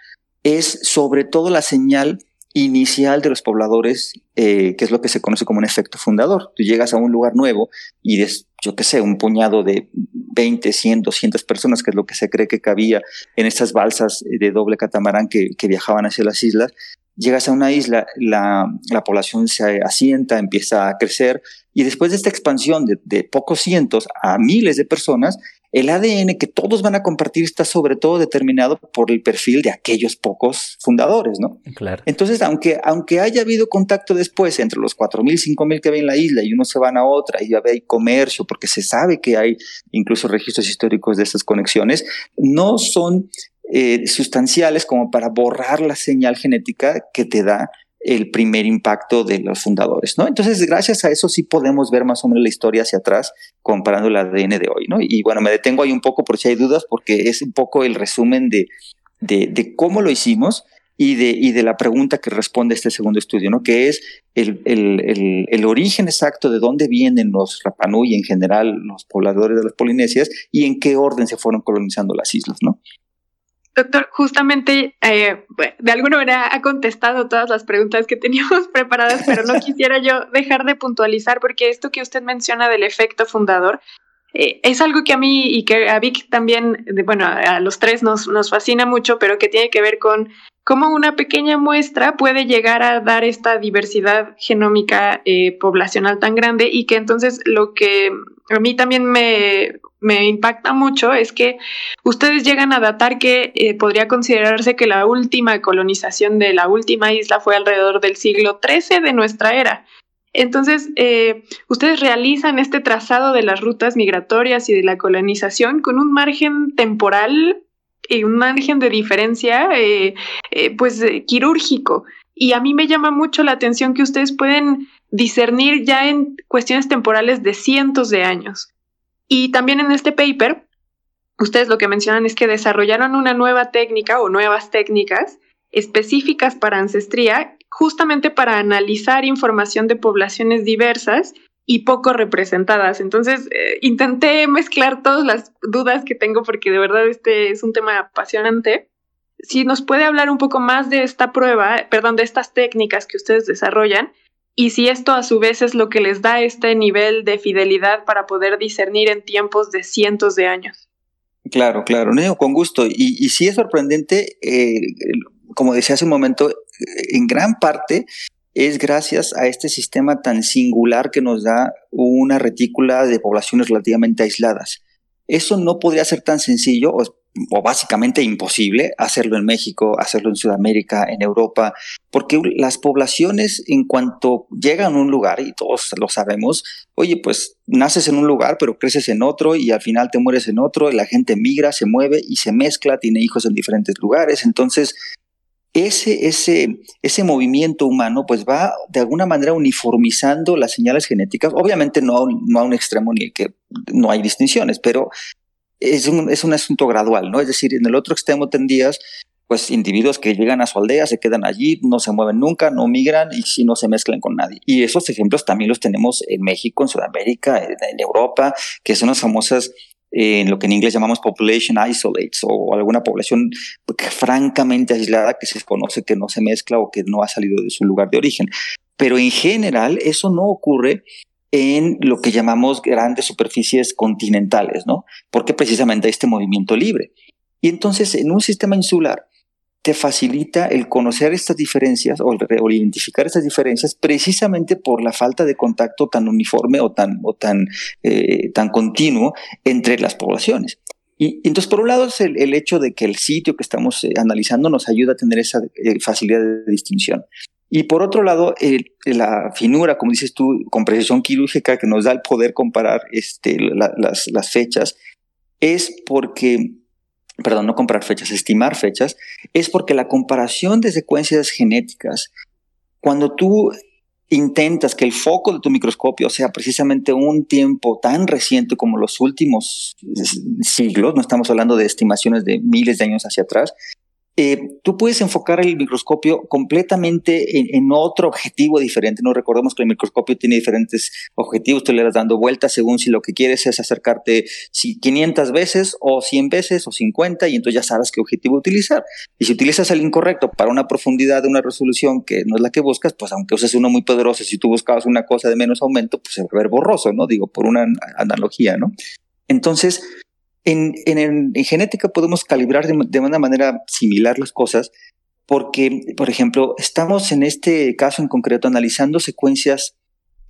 G: es sobre todo la señal inicial de los pobladores, eh, que es lo que se conoce como un efecto fundador. Tú llegas a un lugar nuevo y es, yo qué sé, un puñado de 20, 100, 200 personas, que es lo que se cree que cabía en estas balsas de doble catamarán que, que viajaban hacia las islas. Llegas a una isla, la, la, población se asienta, empieza a crecer y después de esta expansión de, de pocos cientos a miles de personas, el ADN que todos van a compartir está sobre todo determinado por el perfil de aquellos pocos fundadores, ¿no?
A: Claro.
G: Entonces, aunque, aunque haya habido contacto después entre los 4.000, 5.000 que hay en la isla y unos se van a otra y ya hay comercio, porque se sabe que hay incluso registros históricos de esas conexiones, no son eh, sustanciales como para borrar la señal genética que te da el primer impacto de los fundadores, ¿no? Entonces, gracias a eso sí podemos ver más o menos la historia hacia atrás comparando el ADN de hoy, ¿no? Y bueno, me detengo ahí un poco por si hay dudas, porque es un poco el resumen de, de, cómo lo hicimos y de, y de la pregunta que responde este segundo estudio, ¿no? Que es el, el, el, el origen exacto de dónde vienen los Rapanui y en general los pobladores de las Polinesias y en qué orden se fueron colonizando las islas, ¿no?
B: Doctor, justamente eh, de alguna manera ha contestado todas las preguntas que teníamos preparadas, pero no quisiera yo dejar de puntualizar porque esto que usted menciona del efecto fundador eh, es algo que a mí y que a Vic también, de, bueno, a los tres nos, nos fascina mucho, pero que tiene que ver con cómo una pequeña muestra puede llegar a dar esta diversidad genómica eh, poblacional tan grande y que entonces lo que a mí también me, me impacta mucho es que ustedes llegan a datar que eh, podría considerarse que la última colonización de la última isla fue alrededor del siglo XIII de nuestra era. Entonces, eh, ustedes realizan este trazado de las rutas migratorias y de la colonización con un margen temporal y un margen de diferencia, eh, eh, pues, quirúrgico. Y a mí me llama mucho la atención que ustedes pueden discernir ya en cuestiones temporales de cientos de años. Y también en este paper, ustedes lo que mencionan es que desarrollaron una nueva técnica o nuevas técnicas específicas para ancestría, justamente para analizar información de poblaciones diversas y poco representadas. Entonces, eh, intenté mezclar todas las dudas que tengo porque de verdad este es un tema apasionante. Si nos puede hablar un poco más de esta prueba, perdón, de estas técnicas que ustedes desarrollan y si esto a su vez es lo que les da este nivel de fidelidad para poder discernir en tiempos de cientos de años.
G: Claro, claro, no, con gusto. Y, y sí es sorprendente, eh, como decía hace un momento, en gran parte es gracias a este sistema tan singular que nos da una retícula de poblaciones relativamente aisladas. Eso no podría ser tan sencillo o, básicamente imposible hacerlo en México, hacerlo en Sudamérica, en Europa, porque las poblaciones en cuanto llegan a un lugar, y todos lo sabemos, oye, pues naces en un lugar, pero creces en otro y al final te mueres en otro, y la gente migra, se mueve y se mezcla, tiene hijos en diferentes lugares, entonces ese, ese, ese movimiento humano pues va de alguna manera uniformizando las señales genéticas, obviamente no, no a un extremo ni que no hay distinciones, pero es un, es un asunto gradual, ¿no? Es decir, en el otro extremo tendrías pues individuos que llegan a su aldea, se quedan allí, no se mueven nunca, no migran y si no se mezclan con nadie. Y esos ejemplos también los tenemos en México, en Sudamérica, en, Europa, que son las famosas en lo que en inglés llamamos population isolates o alguna población francamente aislada que se conoce que no se mezcla o que no ha salido de su lugar de origen. Pero en general eso no ocurre en lo que llamamos grandes superficies continentales, ¿no? Porque precisamente este movimiento libre. Y entonces en un sistema insular te facilita el conocer estas diferencias o, o, identificar estas diferencias precisamente por la falta de contacto tan uniforme o tan, o tan, eh, tan continuo entre las poblaciones. Y, entonces, por un lado, es el, el, hecho de que el sitio que estamos eh, analizando nos ayuda a tener esa eh, facilidad de distinción. Y por otro lado, la finura, como dices tú, con precisión quirúrgica que nos da el poder comparar este, la, las, las fechas, es porque perdón, no comparar fechas, estimar fechas, es porque la comparación de secuencias genéticas, cuando tú intentas que el foco de tu microscopio sea precisamente un tiempo tan reciente como los últimos siglos, no estamos hablando de estimaciones de miles de años hacia atrás, eh, tú puedes enfocar el microscopio completamente en, otro objetivo diferente. No recordemos que el microscopio tiene diferentes objetivos, tú le vas dando vueltas según si lo que quieres es acercarte si 500 veces o 100 veces o 50 y entonces ya sabes qué objetivo utilizar. Y si utilizas el incorrecto para una profundidad de una resolución que no es la que buscas, pues aunque uses uno muy poderoso, si tú buscabas una cosa de menos aumento, pues se va a borroso, ¿no? Digo, por una analogía, ¿no? Entonces, en, genética podemos calibrar de, una manera similar las cosas porque, por ejemplo, estamos en este caso en concreto analizando secuencias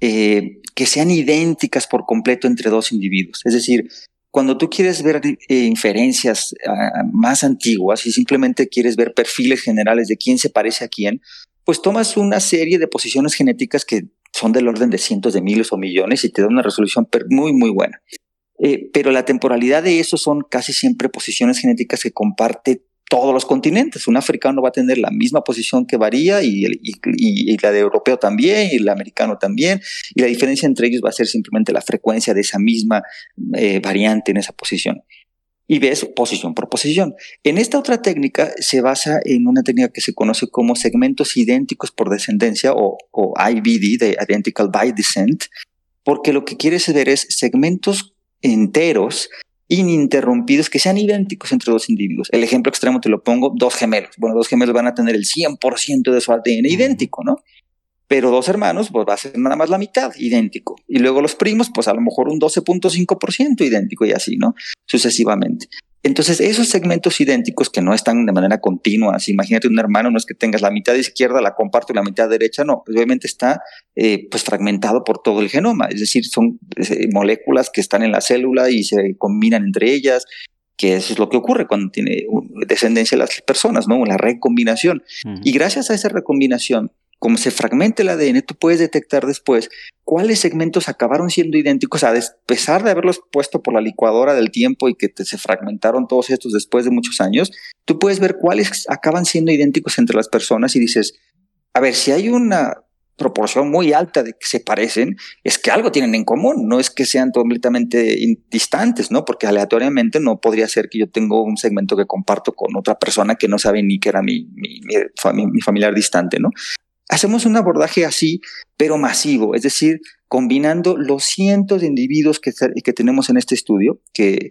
G: eh, que sean idénticas por completo entre dos individuos. Es decir, cuando tú quieres ver eh, inferencias ah, más antiguas y simplemente quieres ver perfiles generales de quién se parece a quién, pues tomas una serie de posiciones genéticas que son del orden de cientos de miles o millones y te da una resolución muy, muy buena. Eh, pero la temporalidad de eso son casi siempre posiciones genéticas que comparte todos los continentes. Un africano va a tener la misma posición que varía y, la de europeo también y el americano también. Y la diferencia entre ellos va a ser simplemente la frecuencia de esa misma eh, variante en esa posición. Y ves posición por posición. En esta otra técnica se basa en una técnica que se conoce como segmentos idénticos por descendencia o, o IBD, de Identical by Descent, porque lo que quieres ver es segmentos enteros ininterrumpidos que sean idénticos entre dos individuos. El ejemplo extremo te lo pongo, dos gemelos. Bueno, dos gemelos van a tener el 100% de su ADN idéntico, ¿no? Pero dos hermanos, pues va a ser nada más la mitad idéntico. Y luego los primos, pues a lo mejor un 12.5% idéntico y así, ¿no? Sucesivamente. Entonces, esos segmentos idénticos que no están de manera continua, si imagínate un hermano, no es que tengas la mitad izquierda, la comparto y la mitad derecha, no, obviamente está eh, pues fragmentado por todo el genoma, es decir, son eh, moléculas que están en la célula y se combinan entre ellas, que eso es lo que ocurre cuando tiene descendencia las personas, ¿no? La recombinación. Y gracias a esa recombinación, como se fragmenta el ADN, tú puedes detectar después cuáles segmentos acabaron siendo idénticos, a pesar de haberlos puesto por la licuadora del tiempo y que se fragmentaron todos estos después de muchos años, tú puedes ver cuáles acaban siendo idénticos entre las personas y dices, a ver, si hay una proporción muy alta de que se parecen, es que algo tienen en común, no es que sean completamente distantes, ¿no? Porque aleatoriamente no podría ser que yo tengo un segmento que comparto con otra persona que no sabe ni que era mi, mi, mi familiar distante, ¿no? Hacemos un abordaje así, pero masivo, es decir, combinando los cientos de individuos que, que tenemos en este estudio, que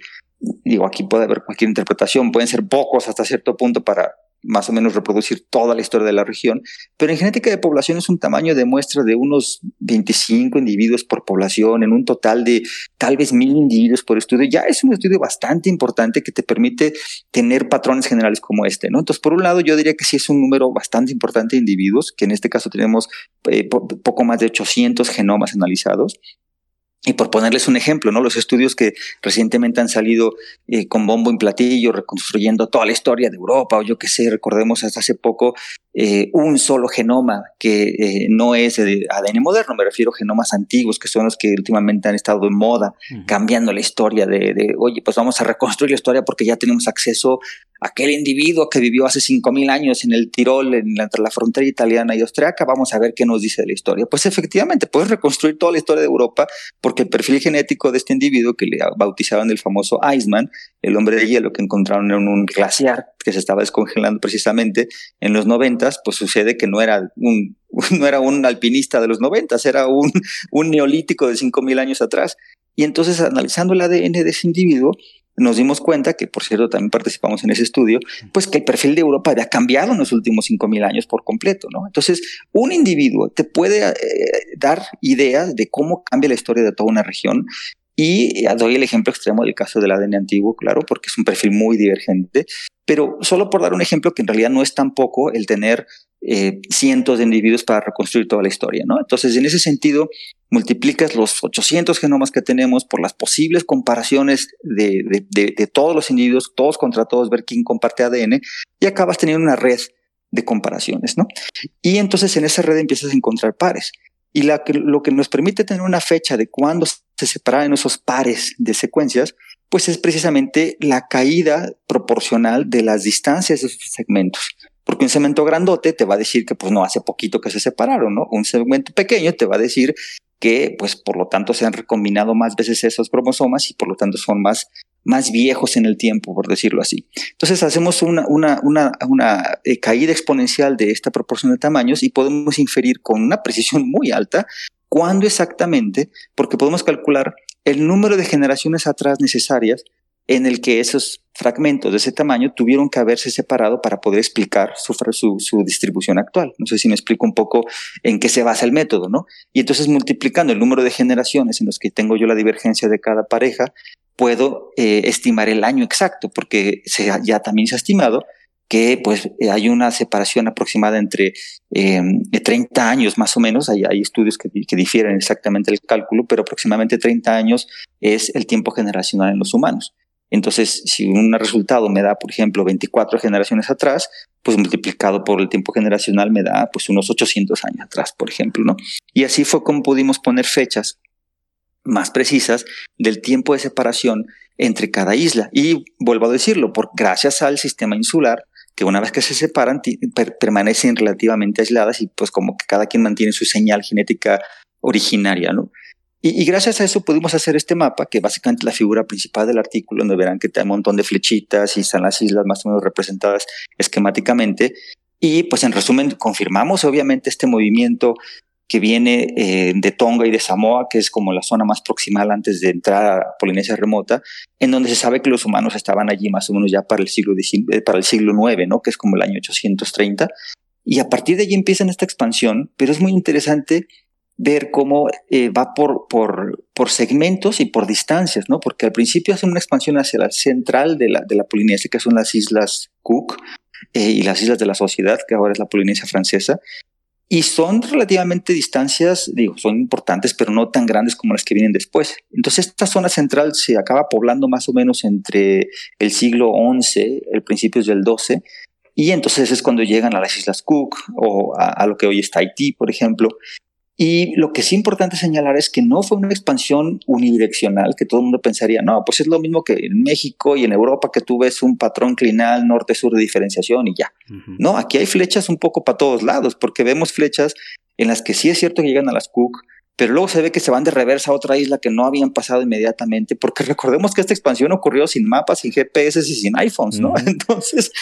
G: digo, aquí puede haber cualquier interpretación, pueden ser pocos hasta cierto punto para más o menos reproducir toda la historia de la región, pero en genética de población es un tamaño de muestra de unos 25 individuos por población, en un total de tal vez mil individuos por estudio. Ya es un estudio bastante importante que te permite tener patrones generales como este, ¿no? Entonces, por un lado, yo diría que sí es un número bastante importante de individuos, que en este caso tenemos eh, poco más de 800 genomas analizados. Y por ponerles un ejemplo, ¿no? Los estudios que recientemente han salido eh, con bombo y platillo, reconstruyendo toda la historia de Europa, o yo qué sé, recordemos hasta hace poco eh, un solo genoma que eh, no es de ADN moderno, me refiero a genomas antiguos, que son los que últimamente han estado en moda, cambiando la historia de, de, oye, pues vamos a reconstruir la historia porque ya tenemos acceso aquel individuo que vivió hace 5.000 años en el Tirol, en la, entre la frontera italiana y austriaca, vamos a ver qué nos dice de la historia. Pues efectivamente, puedes reconstruir toda la historia de Europa porque el perfil genético de este individuo que le bautizaban el famoso Iceman, el hombre de hielo que encontraron en un glaciar que se estaba descongelando precisamente en los noventas, pues sucede que no era un, no era un alpinista de los noventas, era un, un neolítico de 5.000 años atrás. Y entonces, analizando el ADN de ese individuo, nos dimos cuenta, que por cierto también participamos en ese estudio, pues que el perfil de Europa había cambiado en los últimos 5.000 años por completo, ¿no? Entonces, un individuo te puede eh, dar ideas de cómo cambia la historia de toda una región y doy el ejemplo extremo del caso del ADN antiguo, claro, porque es un perfil muy divergente, pero solo por dar un ejemplo que en realidad no es tampoco el tener eh, cientos de individuos para reconstruir toda la historia, ¿no? Entonces, en ese sentido, multiplicas los 800 genomas que tenemos por las posibles comparaciones de, de, todos los individuos, todos contra todos, ver quién comparte ADN, y acabas teniendo una red de comparaciones, ¿no? Y entonces en esa red empiezas a encontrar pares. Y lo que nos permite tener una fecha de cuándo se separan esos pares de secuencias, pues es precisamente la caída proporcional de las distancias de esos segmentos. Porque un segmento grandote te va a decir que pues no hace poquito que se separaron, ¿no? Un segmento pequeño te va a decir que pues por lo tanto se han recombinado más veces esos cromosomas y por lo tanto son más más viejos en el tiempo, por decirlo así. Entonces hacemos una, una, una, una eh, caída exponencial de esta proporción de tamaños y podemos inferir con una precisión muy alta cuándo exactamente, porque podemos calcular el número de generaciones atrás necesarias en el que esos fragmentos de ese tamaño tuvieron que haberse separado para poder explicar su, su, distribución actual. No sé si me explico un poco en qué se basa el método, ¿no? Y entonces multiplicando el número de generaciones en los que tengo yo la divergencia de cada pareja, puedo eh, estimar el año exacto, porque se, ya también se ha estimado que pues eh, hay una separación aproximada entre 30 em, años más o menos, hay, hay estudios que, que, difieren exactamente el cálculo, pero aproximadamente 30 años es el tiempo generacional en los humanos. Entonces, si un resultado me da, por ejemplo, 24 generaciones atrás, pues multiplicado por el tiempo generacional me da pues unos 800 años atrás, por ejemplo, ¿no? Y así fue como pudimos poner fechas más precisas del tiempo de separación entre cada isla. Y vuelvo a decirlo, por, gracias al sistema insular, que una vez que se separan permanecen relativamente aisladas y pues como que cada quien mantiene su señal genética originaria, ¿no? Y, gracias a eso pudimos hacer este mapa, que básicamente la figura principal del artículo, donde verán que hay un montón de flechitas y están las islas más o menos representadas esquemáticamente. Y pues en resumen, confirmamos obviamente este movimiento que viene eh, de Tonga y de Samoa, que es como la zona más proximal antes de entrar a Polinesia remota, en donde se sabe que los humanos estaban allí más o menos ya para el siglo, eh, IX, ¿no? que es como el año 830. Y a partir de allí empiezan esta expansión, pero es muy interesante ver cómo eh, va por, por, por, segmentos y por distancias, ¿no? Porque al principio hace una expansión hacia la central de la, de la Polinesia, que son las islas Cook eh, y las islas de la Sociedad, que ahora es la Polinesia francesa, y son relativamente distancias, digo, son importantes, pero no tan grandes como las que vienen después. Entonces, esta zona central se acaba poblando más o menos entre el siglo XI, el principios del XII, y entonces es cuando llegan a las Islas Cook o a, a, lo que hoy está Haití, por ejemplo, y lo que es importante señalar es que no fue una expansión unidireccional, que todo el mundo pensaría, no, pues es lo mismo que en México y en Europa, que tú ves un patrón clinal norte-sur de diferenciación y ya. No, aquí hay flechas un poco para todos lados, porque vemos flechas en las que sí es cierto que llegan a las Cook, pero luego se ve que se van de reversa a otra isla que no habían pasado inmediatamente, porque recordemos que esta expansión ocurrió sin mapas, sin GPS y sin iPhones, ¿no? Entonces,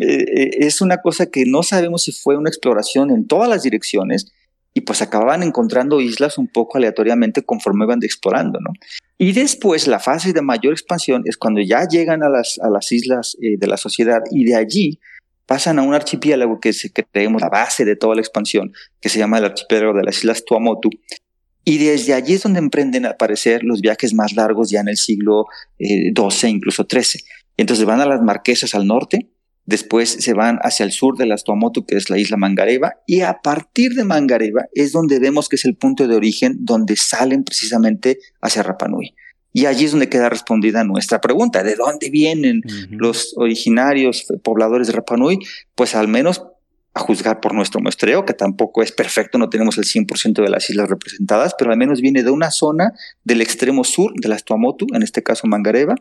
G: eh, eh, es una cosa que no sabemos si fue una exploración en todas las direcciones y pues acababan encontrando islas un poco aleatoriamente conforme iban explorando, ¿no? Y después la fase de mayor expansión es cuando ya llegan a las, a las islas eh, de la sociedad y de allí pasan a un archipiélago que, que creemos la base de toda la expansión, que se llama el archipiélago de las islas Tuamotu. Y desde allí es donde emprenden a aparecer los viajes más largos ya en el siglo XII, eh, incluso XIII. Entonces van a las Marquesas al norte, Después se van hacia el sur de las Tuamotu, que es la isla Mangareva, y a partir de Mangareva es donde vemos que es el punto de origen donde salen precisamente hacia Rapanui. Y allí es donde queda respondida nuestra pregunta, ¿de dónde vienen los originarios pobladores de Rapanui? Pues al menos a juzgar por nuestro muestreo, que tampoco es perfecto, no tenemos el 100% de las islas representadas, pero al menos viene de una zona del extremo sur de las Tuamotu, en este caso Mangareva,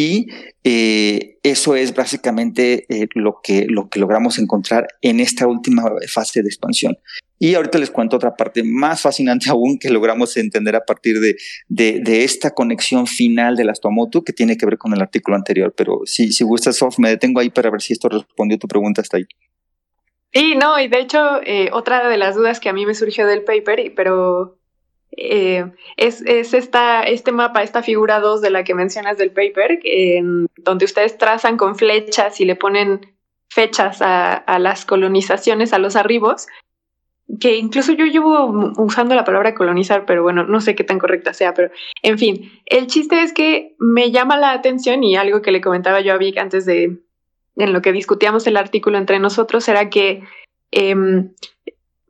G: y eh, eso es básicamente eh, lo, que, lo que logramos encontrar en esta última fase de expansión. Y ahorita les cuento otra parte más fascinante aún que logramos entender a partir de, de, esta conexión final de las Tuamotu que tiene que ver con el artículo anterior. Pero si, si gustas, Sof, me detengo ahí para ver si esto respondió tu pregunta hasta ahí.
B: Sí, no, y de hecho, eh, otra de las dudas que a mí me surgió del paper, pero eh, es, es esta, este mapa, esta figura 2 de la que mencionas del paper, donde ustedes trazan con flechas y le ponen fechas a, las colonizaciones, a los arribos, que incluso yo llevo usando la palabra colonizar, pero bueno, no sé qué tan correcta sea, pero en fin, el chiste es que me llama la atención y algo que le comentaba yo a Vic antes de, en lo que discutíamos el artículo entre nosotros, era que eh,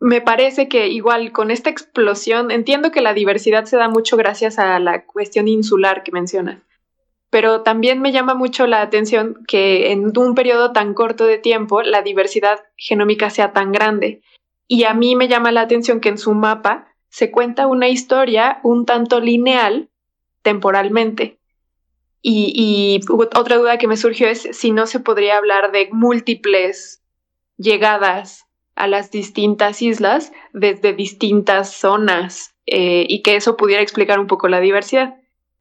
B: me parece que igual con esta explosión, entiendo que la diversidad se da mucho gracias a la cuestión insular que mencionas, pero también me llama mucho la atención que en un periodo tan corto de tiempo la diversidad genómica sea tan grande. Y a mí me llama la atención que en su mapa se cuenta una historia un tanto lineal temporalmente. Y, y otra duda que me surgió es si no se podría hablar de múltiples llegadas a las distintas islas desde distintas zonas eh, y que eso pudiera explicar un poco la diversidad.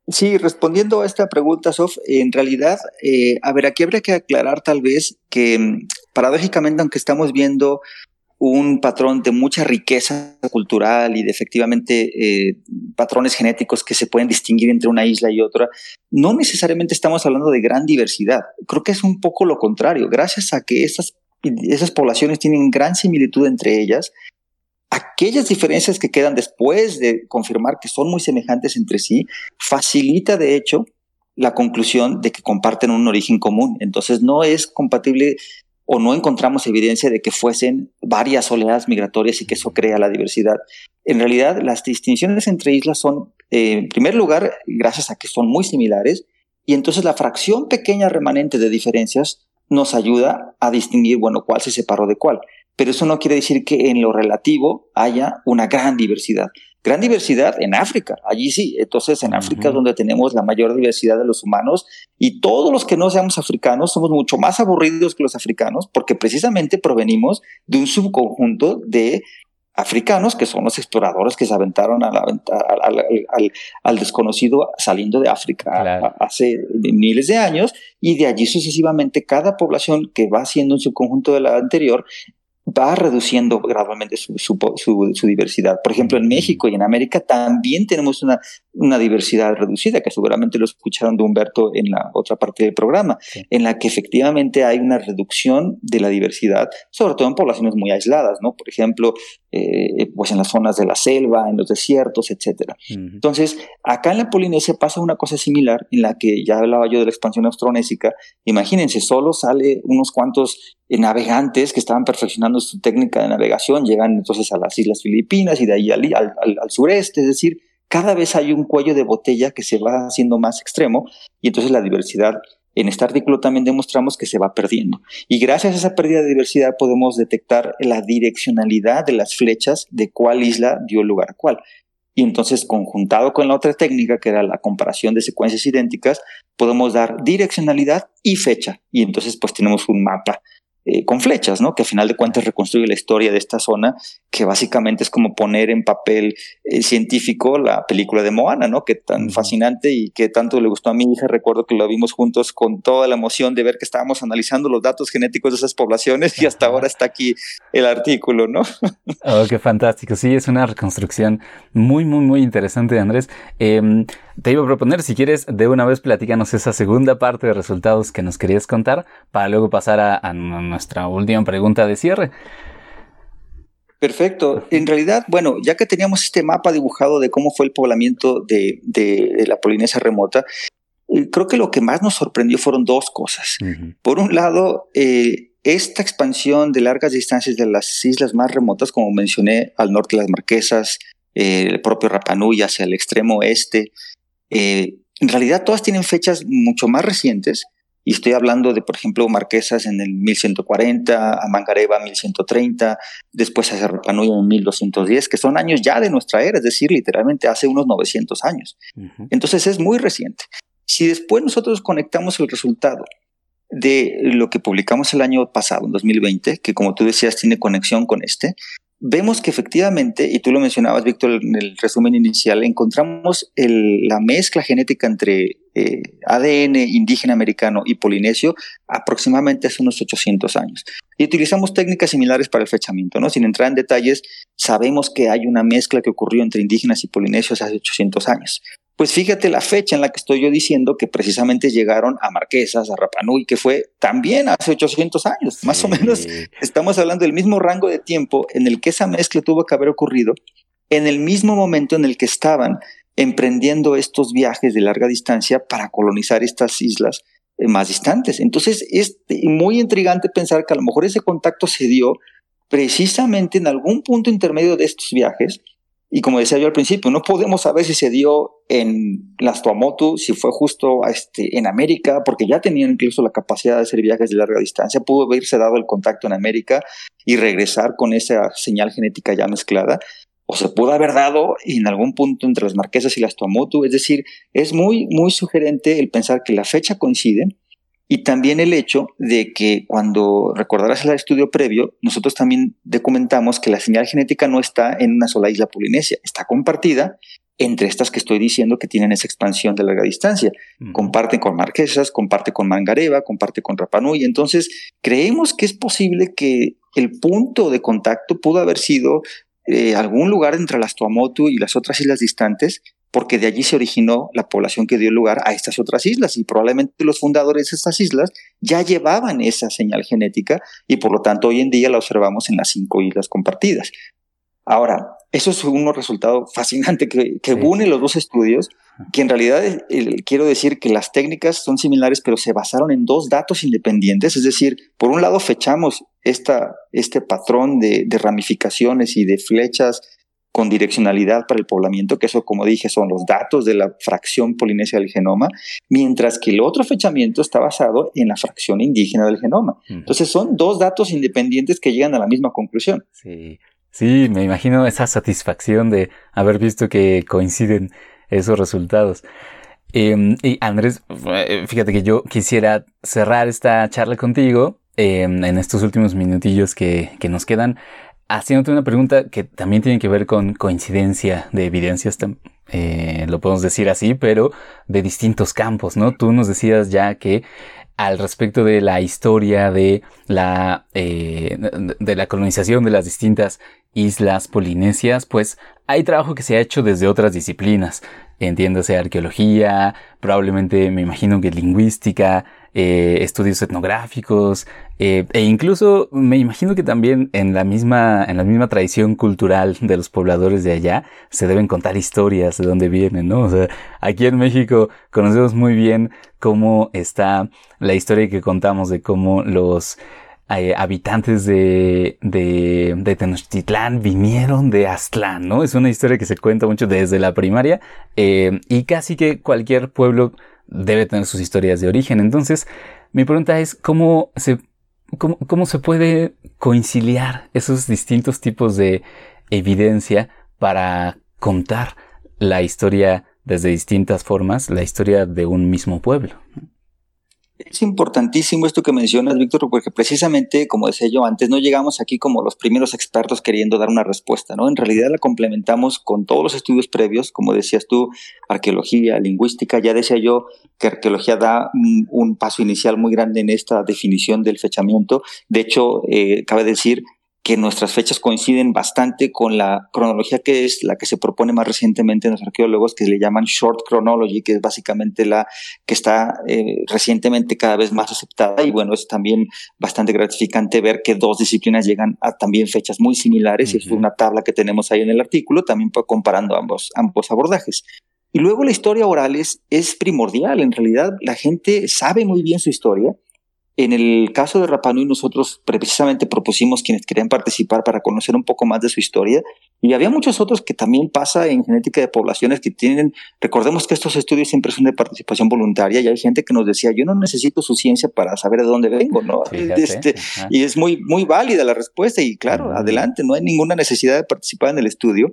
G: Sí, respondiendo a esta pregunta, Sof, en realidad, eh, a ver, aquí habría que aclarar tal vez que mm, paradójicamente, aunque estamos viendo un patrón de mucha riqueza cultural y de efectivamente eh, patrones genéticos que se pueden distinguir entre una isla y otra, no necesariamente estamos hablando de gran diversidad. Creo que es un poco lo contrario. Gracias a que esas, esas poblaciones tienen gran similitud entre ellas, aquellas diferencias que quedan después de confirmar que son muy semejantes entre sí, facilita de hecho la conclusión de que comparten un origen común. Entonces no es compatible o no encontramos evidencia de que fuesen varias oleadas migratorias y que eso crea la diversidad. En realidad, las distinciones entre islas son, eh, en primer lugar, gracias a que son muy similares, y entonces la fracción pequeña remanente de diferencias nos ayuda a distinguir, bueno, cuál se separó de cuál. Pero eso no quiere decir que en lo relativo haya una gran diversidad gran diversidad en África, allí sí. Entonces, en África es donde tenemos la mayor diversidad de los humanos y todos los que no seamos africanos somos mucho más aburridos que los africanos porque precisamente provenimos de un subconjunto de africanos que son los exploradores que se aventaron a la, al, desconocido saliendo de África hace miles de años y de allí sucesivamente cada población que va siendo un subconjunto de la anterior va reduciendo gradualmente su, su, diversidad. Por ejemplo, en México y en América también tenemos una, una diversidad reducida, que seguramente lo escucharon de Humberto en la otra parte del programa, en la que efectivamente hay una reducción de la diversidad, sobre todo en poblaciones muy aisladas, ¿no? Por ejemplo, eh, pues en las zonas de la selva, en los desiertos, etcétera. Entonces, acá en la Polinesia pasa una cosa similar, en la que ya hablaba yo de la expansión austronésica. Imagínense, solo sale unos cuantos navegantes que estaban perfeccionando su técnica de navegación, llegan entonces a las Islas Filipinas y de ahí al, al, sureste, es decir, cada vez hay un cuello de botella que se va haciendo más extremo y entonces la diversidad en este artículo también demostramos que se va perdiendo. Y gracias a esa pérdida de diversidad podemos detectar la direccionalidad de las flechas de cuál isla dio lugar a cuál. Y entonces, conjuntado con la otra técnica, que era la comparación de secuencias idénticas, podemos dar direccionalidad y fecha. Y entonces, pues tenemos un mapa eh, con flechas, ¿no? Que al final de cuentas reconstruye la historia de esta zona, que básicamente es como poner en papel eh, científico la película de Moana, ¿no? Que tan fascinante y que tanto le gustó a mi hija. Recuerdo que lo vimos juntos con toda la emoción de ver que estábamos analizando los datos genéticos de esas poblaciones y hasta ahora está aquí el artículo, ¿no?
A: oh, qué fantástico. Sí, es una reconstrucción muy, muy, muy interesante, Andrés. Em, te iba a proponer, si quieres, de una vez platícanos esa segunda parte de resultados que nos querías contar para luego pasar a, a nuestra última pregunta de cierre.
G: Perfecto. En realidad, bueno, ya que teníamos este mapa dibujado de cómo fue el poblamiento de, la Polinesia remota, eh, creo que lo que más nos sorprendió fueron dos cosas. Por un lado, eh, esta expansión de largas distancias de las islas más remotas, como mencioné, al norte de las Marquesas, eh, el propio Rapanui hacia el extremo oeste, en realidad todas tienen fechas mucho más recientes y estoy hablando de, por ejemplo, Marquesas en el 1140, a Mangareva 1130, después a Cerrapanuya en 1210, que son años ya de nuestra era, es decir, literalmente hace unos 900 años. Entonces es muy reciente. Si después nosotros conectamos el resultado de lo que publicamos el año pasado, en 2020, que como tú decías tiene conexión con este, vemos que efectivamente, y tú lo mencionabas, Víctor, en el resumen inicial, encontramos la mezcla genética entre eh, ADN indígena americano y polinesio aproximadamente hace unos 800 años. Y utilizamos técnicas similares para el fechamiento, ¿no? Sin entrar en detalles, sabemos que hay una mezcla que ocurrió entre indígenas y polinesios hace 800 años. Pues fíjate la fecha en la que estoy yo diciendo que precisamente llegaron a Marquesas, a Rapanui, que fue también hace 800 años. Más o menos estamos hablando del mismo rango de tiempo en el que esa mezcla tuvo que haber ocurrido, en el mismo momento en el que estaban emprendiendo estos viajes de larga distancia para colonizar estas islas eh, más distantes. Entonces es muy intrigante pensar que a lo mejor ese contacto se dio precisamente en algún punto intermedio de estos viajes y como decía yo al principio, no podemos saber si se dio en las Tuamotu, si fue justo este, en América, porque ya tenían incluso la capacidad de hacer viajes de larga distancia. Pudo haberse dado el contacto en América y regresar con esa señal genética ya mezclada. O se pudo haber dado en algún punto entre las Marquesas y las Tuamotu. Es decir, es muy, muy sugerente el pensar que la fecha coincide y también el hecho de que cuando recordarás el estudio previo, nosotros también documentamos que la señal genética no está en una sola isla polinesia, está compartida entre estas que estoy diciendo que tienen esa expansión de larga distancia. Comparten con Marquesas, comparte con Mangareva, comparte con Rapanui. Entonces, creemos que es posible que el punto de contacto pudo haber sido eh, algún lugar entre las Tuamotu y las otras islas distantes, porque de allí se originó la población que dio lugar a estas otras islas y probablemente los fundadores de estas islas ya llevaban esa señal genética y por lo tanto hoy en día la observamos en las cinco islas compartidas. Ahora, eso es un resultado fascinante que, une los dos estudios, que en realidad quiero decir que las técnicas son similares, pero se basaron en dos datos independientes. Es decir, por un lado fechamos esta, este patrón de, ramificaciones y de flechas con direccionalidad para el poblamiento, que eso, como dije, son los datos de la fracción polinesia del genoma, mientras que el otro fechamiento está basado en la fracción indígena del genoma. Entonces son dos datos independientes que llegan a la misma conclusión.
A: Sí. Sí, me imagino esa satisfacción de haber visto que coinciden esos resultados. Em, y Andrés, eh, fíjate que yo quisiera cerrar esta charla contigo em, en estos últimos minutillos que, nos quedan, haciéndote una pregunta que también tiene que ver con coincidencia de evidencias, eh, lo podemos decir así, pero de distintos campos, ¿no? Tú nos decías ya que al respecto de la historia de la, eh, de la colonización de las distintas islas polinesias, pues hay trabajo que se ha hecho desde otras disciplinas, entiéndase arqueología, probablemente me imagino que lingüística, eh, estudios etnográficos, eh, e incluso me imagino que también en la misma, en la misma tradición cultural de los pobladores de allá se deben contar historias de dónde vienen, ¿no? O sea, aquí en México conocemos muy bien cómo está la historia que contamos de cómo los eh, habitantes de, de, de, Tenochtitlán vinieron de Aztlán, ¿no? Es una historia que se cuenta mucho desde la primaria eh, y casi que cualquier pueblo debe tener sus historias de origen. Entonces, mi pregunta es, ¿cómo se, cómo, se puede conciliar esos distintos tipos de evidencia para contar la historia desde distintas formas, la historia de un mismo pueblo?
G: Es importantísimo esto que mencionas, Víctor, porque precisamente, como decía yo antes, no llegamos aquí como los primeros expertos queriendo dar una respuesta, ¿no? En realidad la complementamos con todos los estudios previos, como decías tú, arqueología, lingüística, ya decía yo que arqueología da un, paso inicial muy grande en esta definición del fechamiento. De hecho, eh, cabe decir que nuestras fechas coinciden bastante con la cronología que es la que se propone más recientemente en los arqueólogos, que le llaman short chronology, que es básicamente la que está eh, recientemente cada vez más aceptada. Y bueno, es también bastante gratificante ver que dos disciplinas llegan a también fechas muy similares. Y es una tabla que tenemos ahí en el artículo, también comparando ambos, ambos abordajes. Y luego la historia oral es, es primordial. En realidad, la gente sabe muy bien su historia en el caso de Rapanui, nosotros precisamente propusimos quienes querían participar para conocer un poco más de su historia. Y había muchos otros que también pasa en genética de poblaciones que tienen, recordemos que estos estudios siempre son de participación voluntaria y hay gente que nos decía, yo no necesito su ciencia para saber de dónde vengo, ¿no? Este, y es muy, muy válida la respuesta y claro, adelante, no hay ninguna necesidad de participar en el estudio.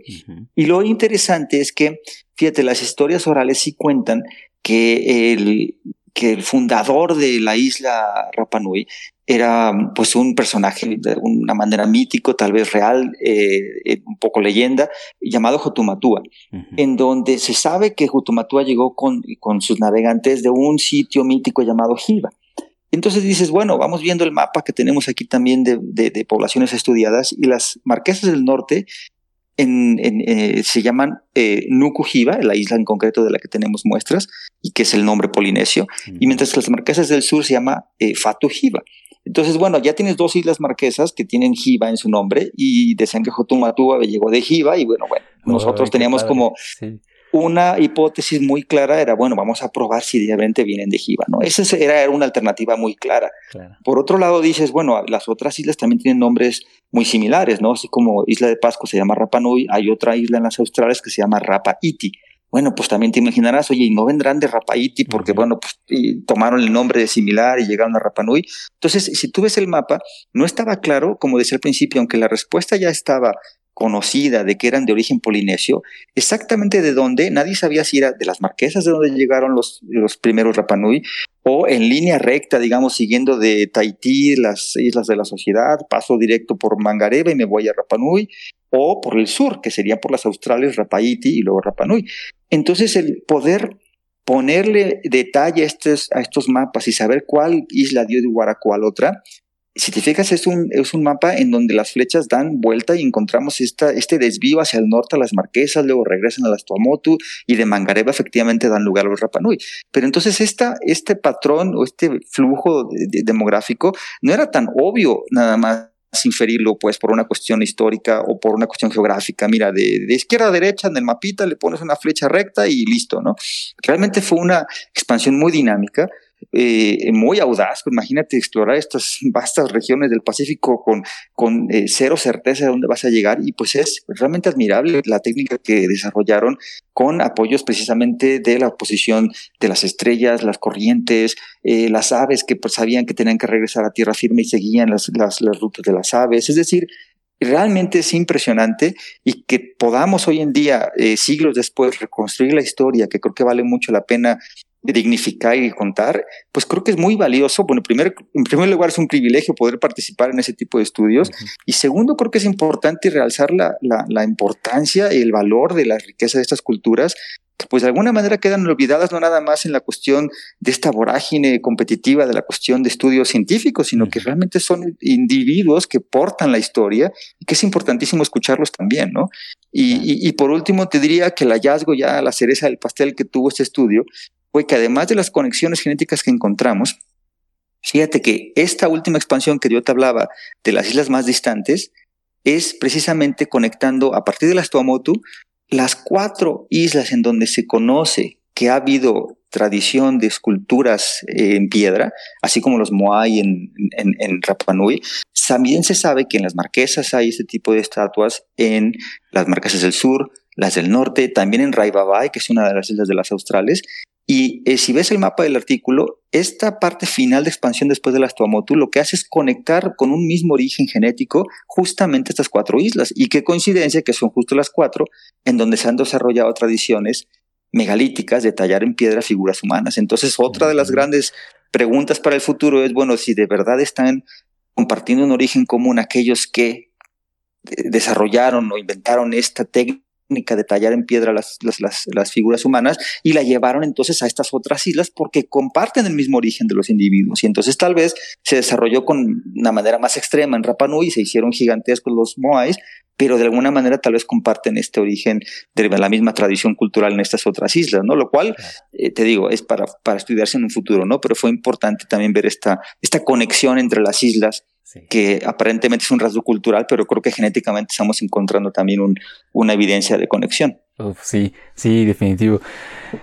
G: Y lo interesante es que, fíjate, las historias orales sí cuentan que el, que el fundador de la isla Rapa Nui era pues un personaje de una manera mítico, tal vez real, eh, eh, un poco leyenda, llamado Jotumatua, en donde se sabe que Jotumatua llegó con, con sus navegantes de un sitio mítico llamado Jiva. Entonces dices, bueno, vamos viendo el mapa que tenemos aquí también de, de poblaciones estudiadas y las marquesas del norte en, eh, se llaman eh, Nukujiva, la isla en concreto de la que tenemos muestras, y que es el nombre polinesio, y mientras que las marquesas del sur se llama eh, Fatujiva. Entonces, bueno, ya tienes dos islas marquesas que tienen Jiva en su nombre, y decían que Jotumatua llegó de Jiva, y bueno, bueno, nosotros teníamos como una hipótesis muy clara era, bueno, vamos a probar si realmente vienen de Jiva, ¿no? Esa era una alternativa muy clara. Por otro lado, dices, bueno, las otras islas también tienen nombres muy similares, ¿no? Así como Isla de Pascua se llama Rapa Nui, hay otra isla en las Australes que se llama Rapa Iti. Bueno, pues también te imaginarás, oye, y no vendrán de Rapa Iti porque, bueno, pues tomaron el nombre de similar y llegaron a Rapa Nui. Entonces, si tú ves el mapa, no estaba claro, como decía al principio, aunque la respuesta ya estaba conocida de que eran de origen polinesio, exactamente de dónde, nadie sabía si era de las marquesas de donde llegaron los, los primeros Rapanui, o en línea recta, digamos, siguiendo de Tahití, las islas de la sociedad, paso directo por Mangareva y me voy a Rapanui, o por el sur, que sería por las australes Rapaiti y luego Rapanui. Entonces, el poder ponerle detalle a estos, a estos mapas y saber cuál isla dio de lugar a otra, si te fijas, es un, es un mapa en donde las flechas dan vuelta y encontramos esta, este desvío hacia el norte a las Marquesas, luego regresan a las Tuamotu y de Mangareva efectivamente dan lugar a los Rapanui. Pero entonces esta, este patrón o este flujo demográfico no era tan obvio nada más inferirlo pues por una cuestión histórica o por una cuestión geográfica. Mira, de, de, izquierda a derecha en el mapita le pones una flecha recta y listo, ¿no? Realmente fue una expansión muy dinámica eh, muy audaz. Imagínate explorar estas vastas regiones del Pacífico con, con eh, cero certeza de dónde vas a llegar y pues es realmente admirable la técnica que desarrollaron con apoyos precisamente de la posición de las estrellas, las corrientes, eh, las aves que pues, sabían que tenían que regresar a tierra firme y seguían las, las, las rutas de las aves. Es decir, realmente es impresionante y que podamos hoy en día, siglos después, reconstruir la historia, que creo que vale mucho la pena dignificar y contar, pues creo que es muy valioso. Bueno, primero, en primer lugar es un privilegio poder participar en ese tipo de estudios y segundo creo que es importante realzar la, la, la importancia y el valor de la riqueza de estas culturas que pues de alguna manera quedan olvidadas no nada más en la cuestión de esta vorágine competitiva de la cuestión de estudios científicos, sino que realmente son individuos que portan la historia y que es importantísimo escucharlos también, ¿no? Y, y, y por último te diría que el hallazgo ya, la cereza del pastel que tuvo este estudio, fue que además de las conexiones genéticas que encontramos, fíjate que esta última expansión que yo te hablaba de las islas más distantes es precisamente conectando a partir de las Tuamotu las cuatro islas en donde se conoce que ha habido tradición de esculturas en piedra, así como los Moai en, en, Rapa Nui, también se sabe que en las marquesas hay ese tipo de estatuas en las marquesas del sur, las del norte, también en Raibabai, que es una de las islas de las australes, y eh, si ves el mapa del artículo, esta parte final de expansión después de las Tuamotu lo que hace es conectar con un mismo origen genético justamente estas cuatro islas. Y qué coincidencia que son justo las cuatro en donde se han desarrollado tradiciones megalíticas de tallar en piedra figuras humanas. Entonces, otra de las grandes preguntas para el futuro es, bueno, si de verdad están compartiendo un origen común aquellos que eh, desarrollaron o inventaron esta técnica de tallar en piedra las, las, las, figuras humanas y la llevaron entonces a estas otras islas porque comparten el mismo origen de los individuos. Y entonces tal vez se desarrolló con una manera más extrema en Rapa Nui, se hicieron gigantescos los Moais, pero de alguna manera tal vez comparten este origen de la misma tradición cultural en estas otras islas, ¿no? Lo cual, eh, te digo, es para, para estudiarse en un futuro, ¿no? Pero fue importante también ver esta, esta conexión entre las islas que aparentemente es un rasgo cultural, pero creo que genéticamente estamos encontrando también un, una evidencia de conexión.
A: sí, sí, definitivo.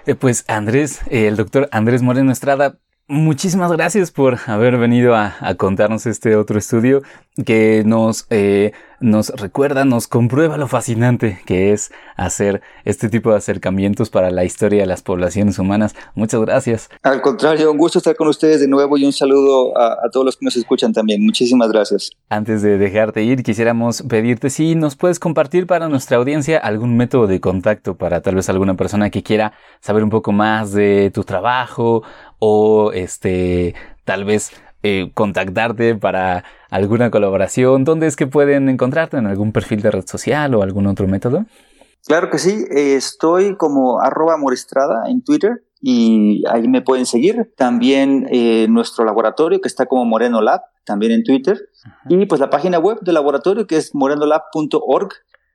A: Eh, pues Andrés, eh, el doctor Andrés Moreno Estrada, Muchísimas gracias por haber venido a, contarnos este otro estudio que nos, eh, nos recuerda, nos comprueba lo fascinante que es hacer este tipo de acercamientos para la historia de las poblaciones humanas. Muchas gracias.
G: Al contrario, un gusto estar con ustedes de nuevo y un saludo a, a todos los que nos escuchan también. Muchísimas gracias.
A: Antes de dejarte ir, quisiéramos pedirte si nos puedes compartir para nuestra audiencia algún método de contacto para tal vez alguna persona que quiera saber un poco más de tu trabajo o este tal vez eh, contactarte para alguna colaboración, ¿dónde es que pueden encontrarte? ¿En algún perfil de red social o algún otro método?
G: Claro que sí, estoy como arroba morestrada en Twitter y ahí me pueden seguir. También eh, nuestro laboratorio que está como Moreno Lab, también en Twitter. Y pues la página web del laboratorio que es morenolab.org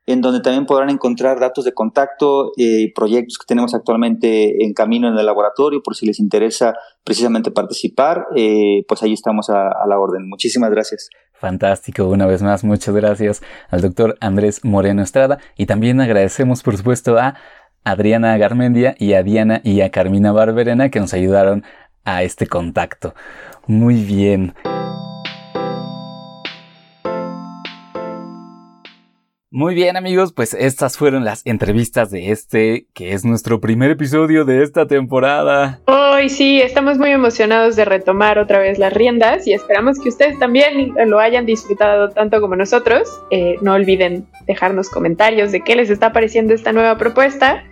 G: en donde también podrán encontrar datos de contacto y eh, proyectos que tenemos actualmente en camino en el laboratorio, por si les interesa precisamente participar, eh, pues ahí estamos a, a, la orden. Muchísimas gracias.
A: Fantástico, una vez más, muchas gracias al doctor Andrés Moreno Estrada y también agradecemos, por supuesto, a Adriana Garmendia y a Diana y a Carmina Barberena que nos ayudaron a este contacto. Muy bien. Muy bien amigos, pues estas fueron las entrevistas de este, que es nuestro primer episodio de esta temporada.
B: Hoy sí, estamos muy emocionados de retomar otra vez las riendas y esperamos que ustedes también lo hayan disfrutado tanto como nosotros. Eh, no olviden dejarnos comentarios de qué les está pareciendo esta nueva propuesta.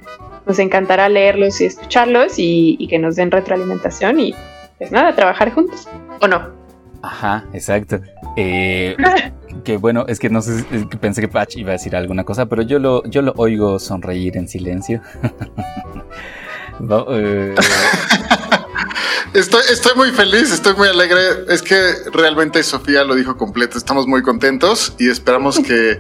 B: Nos encantará leerlos y escucharlos y, y que nos den retroalimentación y pues nada, trabajar juntos. ¿O no?
A: Ajá, exacto. Eh, que bueno, es que no sé, pensé que Patch iba a decir alguna cosa, pero yo lo, yo lo oigo sonreír en silencio.
C: Eh. estoy, estoy muy feliz, estoy muy alegre. Es que realmente Sofía lo dijo completo. Estamos muy contentos y esperamos que,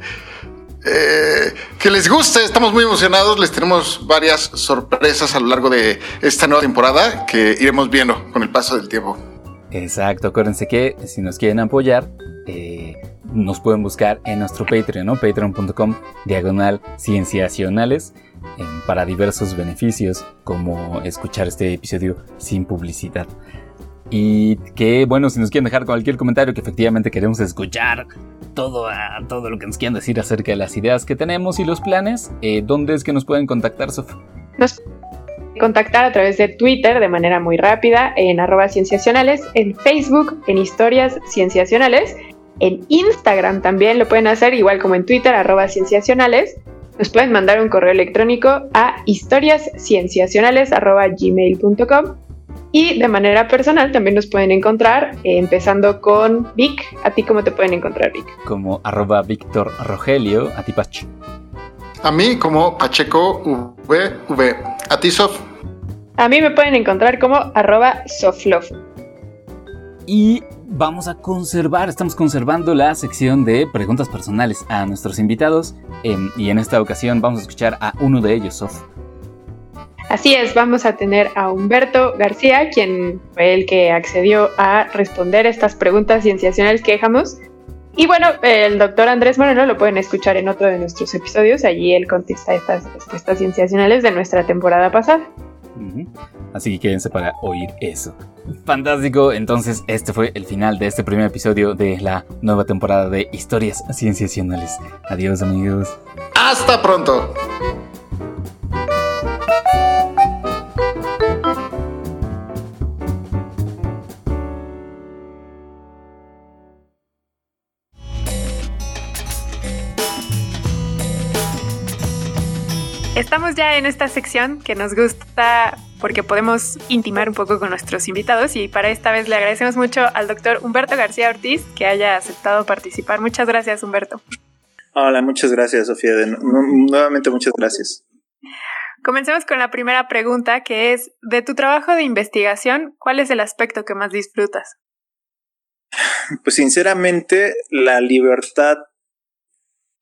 C: eh, que les guste. Estamos muy emocionados. Les tenemos varias sorpresas a lo largo de esta nueva temporada que iremos viendo con el paso del tiempo.
A: Exacto, acuérdense que si nos quieren apoyar, eh, nos pueden buscar en nuestro Patreon, ¿no? Patreon.com diagonal cienciacionales para diversos beneficios como escuchar este episodio sin publicidad. Y que bueno, si nos quieren dejar cualquier comentario que efectivamente queremos escuchar todo, todo lo que nos quieran decir acerca de las ideas que tenemos y los planes, eh, ¿dónde es que nos pueden contactar, Sof?
B: Nos contactar a través de Twitter de manera muy rápida en arroba cienciacionales, en Facebook en historias cienciacionales en Instagram también lo pueden hacer, igual como en Twitter, arroba cienciacionales. Nos pueden mandar un correo electrónico a historiascienciacionales.gmail.com y de manera personal también nos pueden encontrar, eh, empezando con Vic. ¿A ti cómo te pueden encontrar, Vic?
A: Como arroba Víctor Rogelio, a ti Pacho.
C: A mí como Pacheco VV. A ti Sof.
B: A mí me pueden encontrar como arroba Soflove.
A: Y vamos a conservar, estamos conservando la sección de preguntas personales a nuestros invitados em, y en esta ocasión vamos a escuchar a uno de ellos, Sof.
B: Así es, vamos a tener a Humberto García, quien fue el que accedió a responder estas preguntas cienciacionales que dejamos. Y bueno, el doctor Andrés Moreno lo pueden escuchar en otro de nuestros episodios. Allí él contesta estas respuestas cienciacionales de nuestra temporada pasada.
A: Así que quédense para oír eso. Fantástico, entonces este fue el final de este primer episodio de la nueva temporada de Historias Cienciacionales. Adiós amigos.
C: Hasta pronto.
E: Estamos ya en esta sección que nos gusta porque podemos intimar un poco con nuestros invitados y para esta vez le agradecemos mucho al doctor Humberto García Ortiz que haya aceptado participar. Muchas gracias, Humberto.
D: Hola, muchas gracias, Sofía. nuevamente, muchas gracias.
E: Comencemos con la primera pregunta, que es, de tu trabajo de investigación, ¿cuál es el aspecto que más disfrutas?
D: Pues sinceramente, la libertad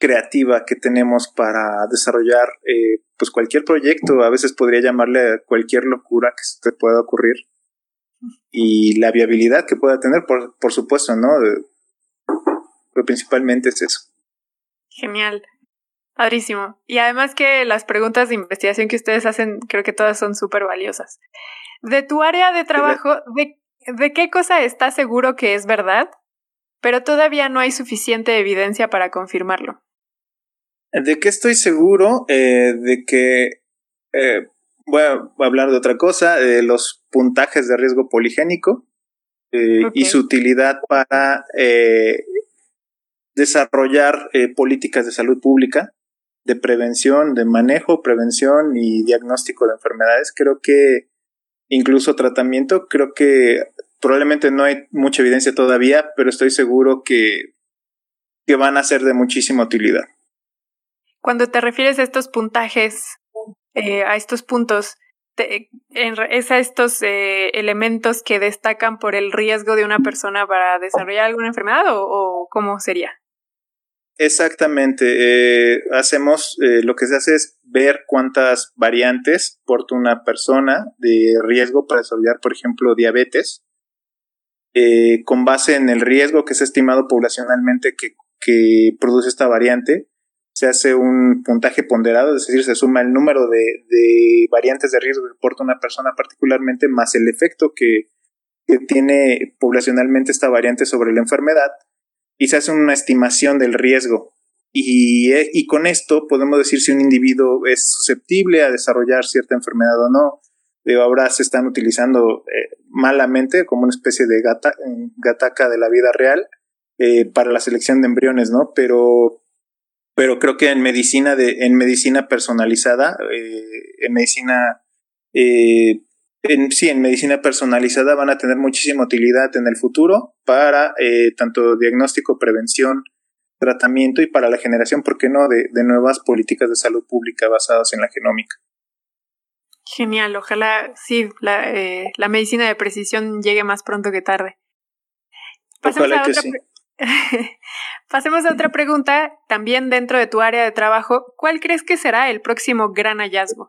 D: creativa que tenemos para desarrollar eh, pues cualquier proyecto, a veces podría llamarle cualquier locura que se te pueda ocurrir y la viabilidad que pueda tener, por, por supuesto, ¿no? Pero principalmente es eso.
E: Genial. Padrísimo. Y además que las preguntas de investigación que ustedes hacen, creo que todas son súper valiosas. De tu área de trabajo, ¿de, ¿de qué cosa estás seguro que es verdad, pero todavía no hay suficiente evidencia para confirmarlo?
D: ¿De qué estoy seguro? Eh, de que eh, voy, a, hablar de otra cosa, de los puntajes de riesgo poligénico eh, y su utilidad para desarrollar políticas de salud pública, de prevención, de manejo, prevención y diagnóstico de enfermedades. Creo que incluso tratamiento, creo que probablemente no hay mucha evidencia todavía, pero estoy seguro que, que van a ser de muchísima utilidad.
E: Cuando te refieres a estos puntajes, eh, a estos puntos, ¿es a estos eh, elementos que destacan por el riesgo de una persona para desarrollar alguna enfermedad o, cómo sería?
D: Exactamente. Eh, hacemos, lo que se hace es ver cuántas variantes porta una persona de riesgo para desarrollar, por ejemplo, diabetes, con base en el riesgo que es estimado poblacionalmente que, que produce esta variante se hace un puntaje ponderado, es decir, se suma el número de, variantes de riesgo que porta una persona particularmente más el efecto que, tiene poblacionalmente esta variante sobre la enfermedad y se hace una estimación del riesgo y, y, con esto podemos decir si un individuo es susceptible a desarrollar cierta enfermedad o no. De ahora se están utilizando eh, malamente como una especie de gata, gataca de la vida real eh, para la selección de embriones, ¿no? Pero, pero creo que en medicina de, en medicina personalizada, eh, en medicina en, sí, en medicina personalizada van a tener muchísima utilidad en el futuro para tanto diagnóstico, prevención, tratamiento y para la generación, ¿por qué no?, de, de nuevas políticas de salud pública basadas en la genómica.
B: Genial, ojalá sí, la, eh, la medicina de precisión llegue más pronto que tarde. Pasemos a, otra Pasemos a otra pregunta, también dentro de tu área de trabajo. ¿Cuál crees que será el próximo gran hallazgo?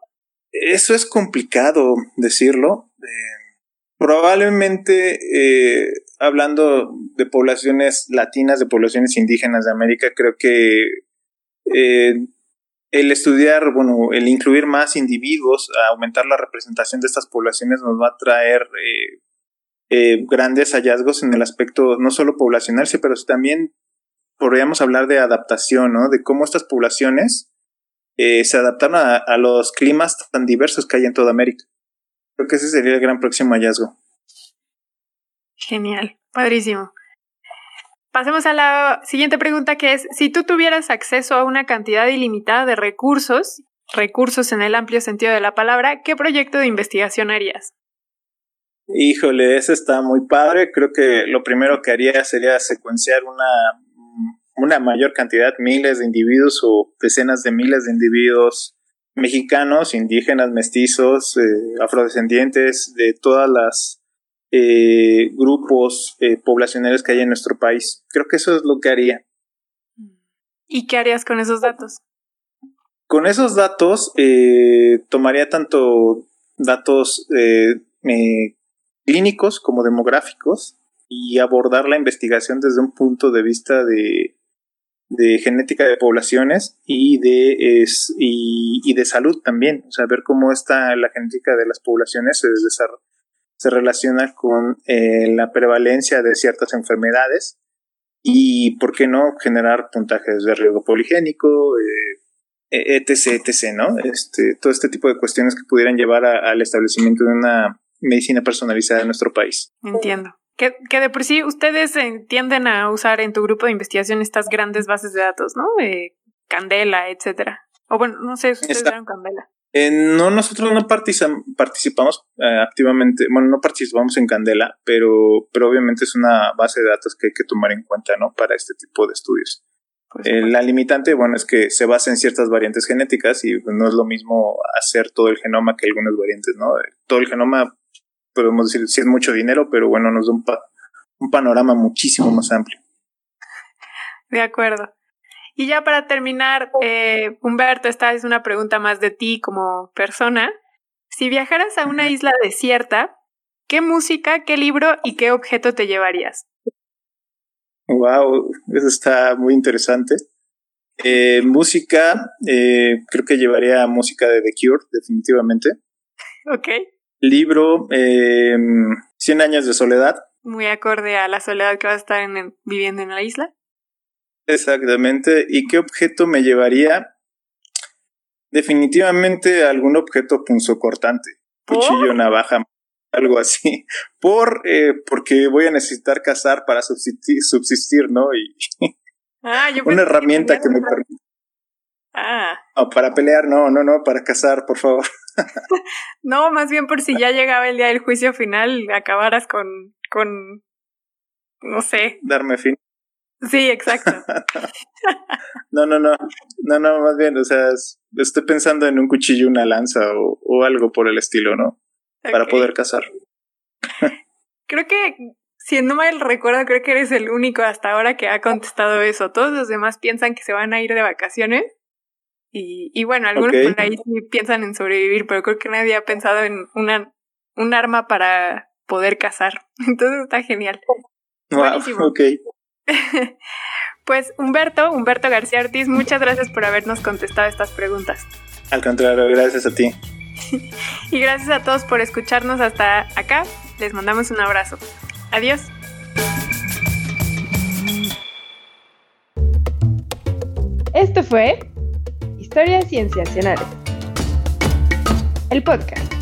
D: Eso es complicado decirlo. Eh, probablemente eh, hablando de poblaciones latinas, de poblaciones indígenas de América, creo que eh, el estudiar, bueno, el incluir más individuos, aumentar la representación de estas poblaciones nos va a traer eh, grandes hallazgos en el aspecto no solo poblacional, pero también podríamos hablar de adaptación, ¿no? De cómo estas poblaciones se adaptaron a, a los climas tan diversos que hay en toda América. Creo que ese sería el gran próximo hallazgo.
B: Genial, padrísimo. Pasemos a la siguiente pregunta que es, si tú tuvieras acceso a una cantidad ilimitada de recursos, recursos en el amplio sentido de la palabra, ¿qué proyecto de investigación harías?
D: Híjole, eso está muy padre. Creo que lo primero que haría sería secuenciar una, una mayor cantidad, miles de individuos o decenas de miles de individuos mexicanos, indígenas, mestizos, eh, afrodescendientes, de todas las eh, grupos eh, poblacionales que hay en nuestro país. Creo que eso es lo que haría.
B: ¿Y qué harías con esos datos?
D: Con esos datos eh, tomaría tanto datos eh, clínicos como demográficos y abordar la investigación desde un punto de vista de, de genética de poblaciones y de, es, y, y, de salud también. O sea, ver cómo está la genética de las poblaciones se se relaciona con eh, la prevalencia de ciertas enfermedades y, ¿por qué no?, generar puntajes de riesgo poligénico, eh, etc., etc., ¿no? Este, todo este tipo de cuestiones que pudieran llevar al establecimiento de una medicina personalizada en nuestro país.
B: Entiendo. Que, que, de por sí ustedes tienden a usar en tu grupo de investigación estas grandes bases de datos, ¿no? Candela, etcétera. O bueno, no sé si ustedes usaron Candela.
D: Eh, no, nosotros no participamos eh, activamente, bueno, no participamos en Candela, pero, pero obviamente es una base de datos que hay que tomar en cuenta, ¿no? Para este tipo de estudios. Eh, la limitante, bueno, es que se basa en ciertas variantes genéticas y pues, no es lo mismo hacer todo el genoma que algunas variantes, ¿no? Todo el genoma, podemos decir, sí es mucho dinero, pero bueno, nos da un, un panorama muchísimo más amplio.
B: De acuerdo. Y ya para terminar, eh, Humberto, esta es una pregunta más de ti como persona. Si viajaras a una isla desierta, ¿qué música, qué libro y qué objeto te llevarías?
D: Wow, eso está muy interesante. Eh, música, eh, creo que llevaría música de The Cure, definitivamente.
B: Ok.
D: Libro, eh, 100 años de soledad.
B: Muy acorde a la soledad que vas a estar viviendo en la isla.
D: Exactamente. ¿Y qué objeto me llevaría? Definitivamente algún objeto punzocortante. Cuchillo, navaja, algo así. Por, eh, porque voy a necesitar cazar para subsistir, subsistir ¿no? Y
B: ah,
D: una herramienta que, me permite.
B: Ah.
D: para pelear, no, no, no, para cazar, por favor.
B: no, más bien por si ya llegaba el día del juicio final, acabaras con, con, no sé.
D: Darme fin.
B: Sí, exacto.
D: no, no, no, no, no, más bien, o sea, estoy pensando en un cuchillo, una lanza o, algo por el estilo, ¿no? Para poder cazar.
B: creo que, si no mal recuerdo, creo que eres el único hasta ahora que ha contestado eso. Todos los demás piensan que se van a ir de vacaciones. Y, y bueno, algunos por ahí sí piensan en sobrevivir, pero creo que nadie ha pensado en una, un arma para poder cazar. Entonces está genial.
D: Wow, ok.
B: pues Humberto, Humberto García Ortiz, muchas gracias por habernos contestado estas preguntas.
D: Al contrario, gracias a ti.
B: y gracias a todos por escucharnos hasta acá. Les mandamos un abrazo. Adiós. Esto fue Historias Cienciacionales. El podcast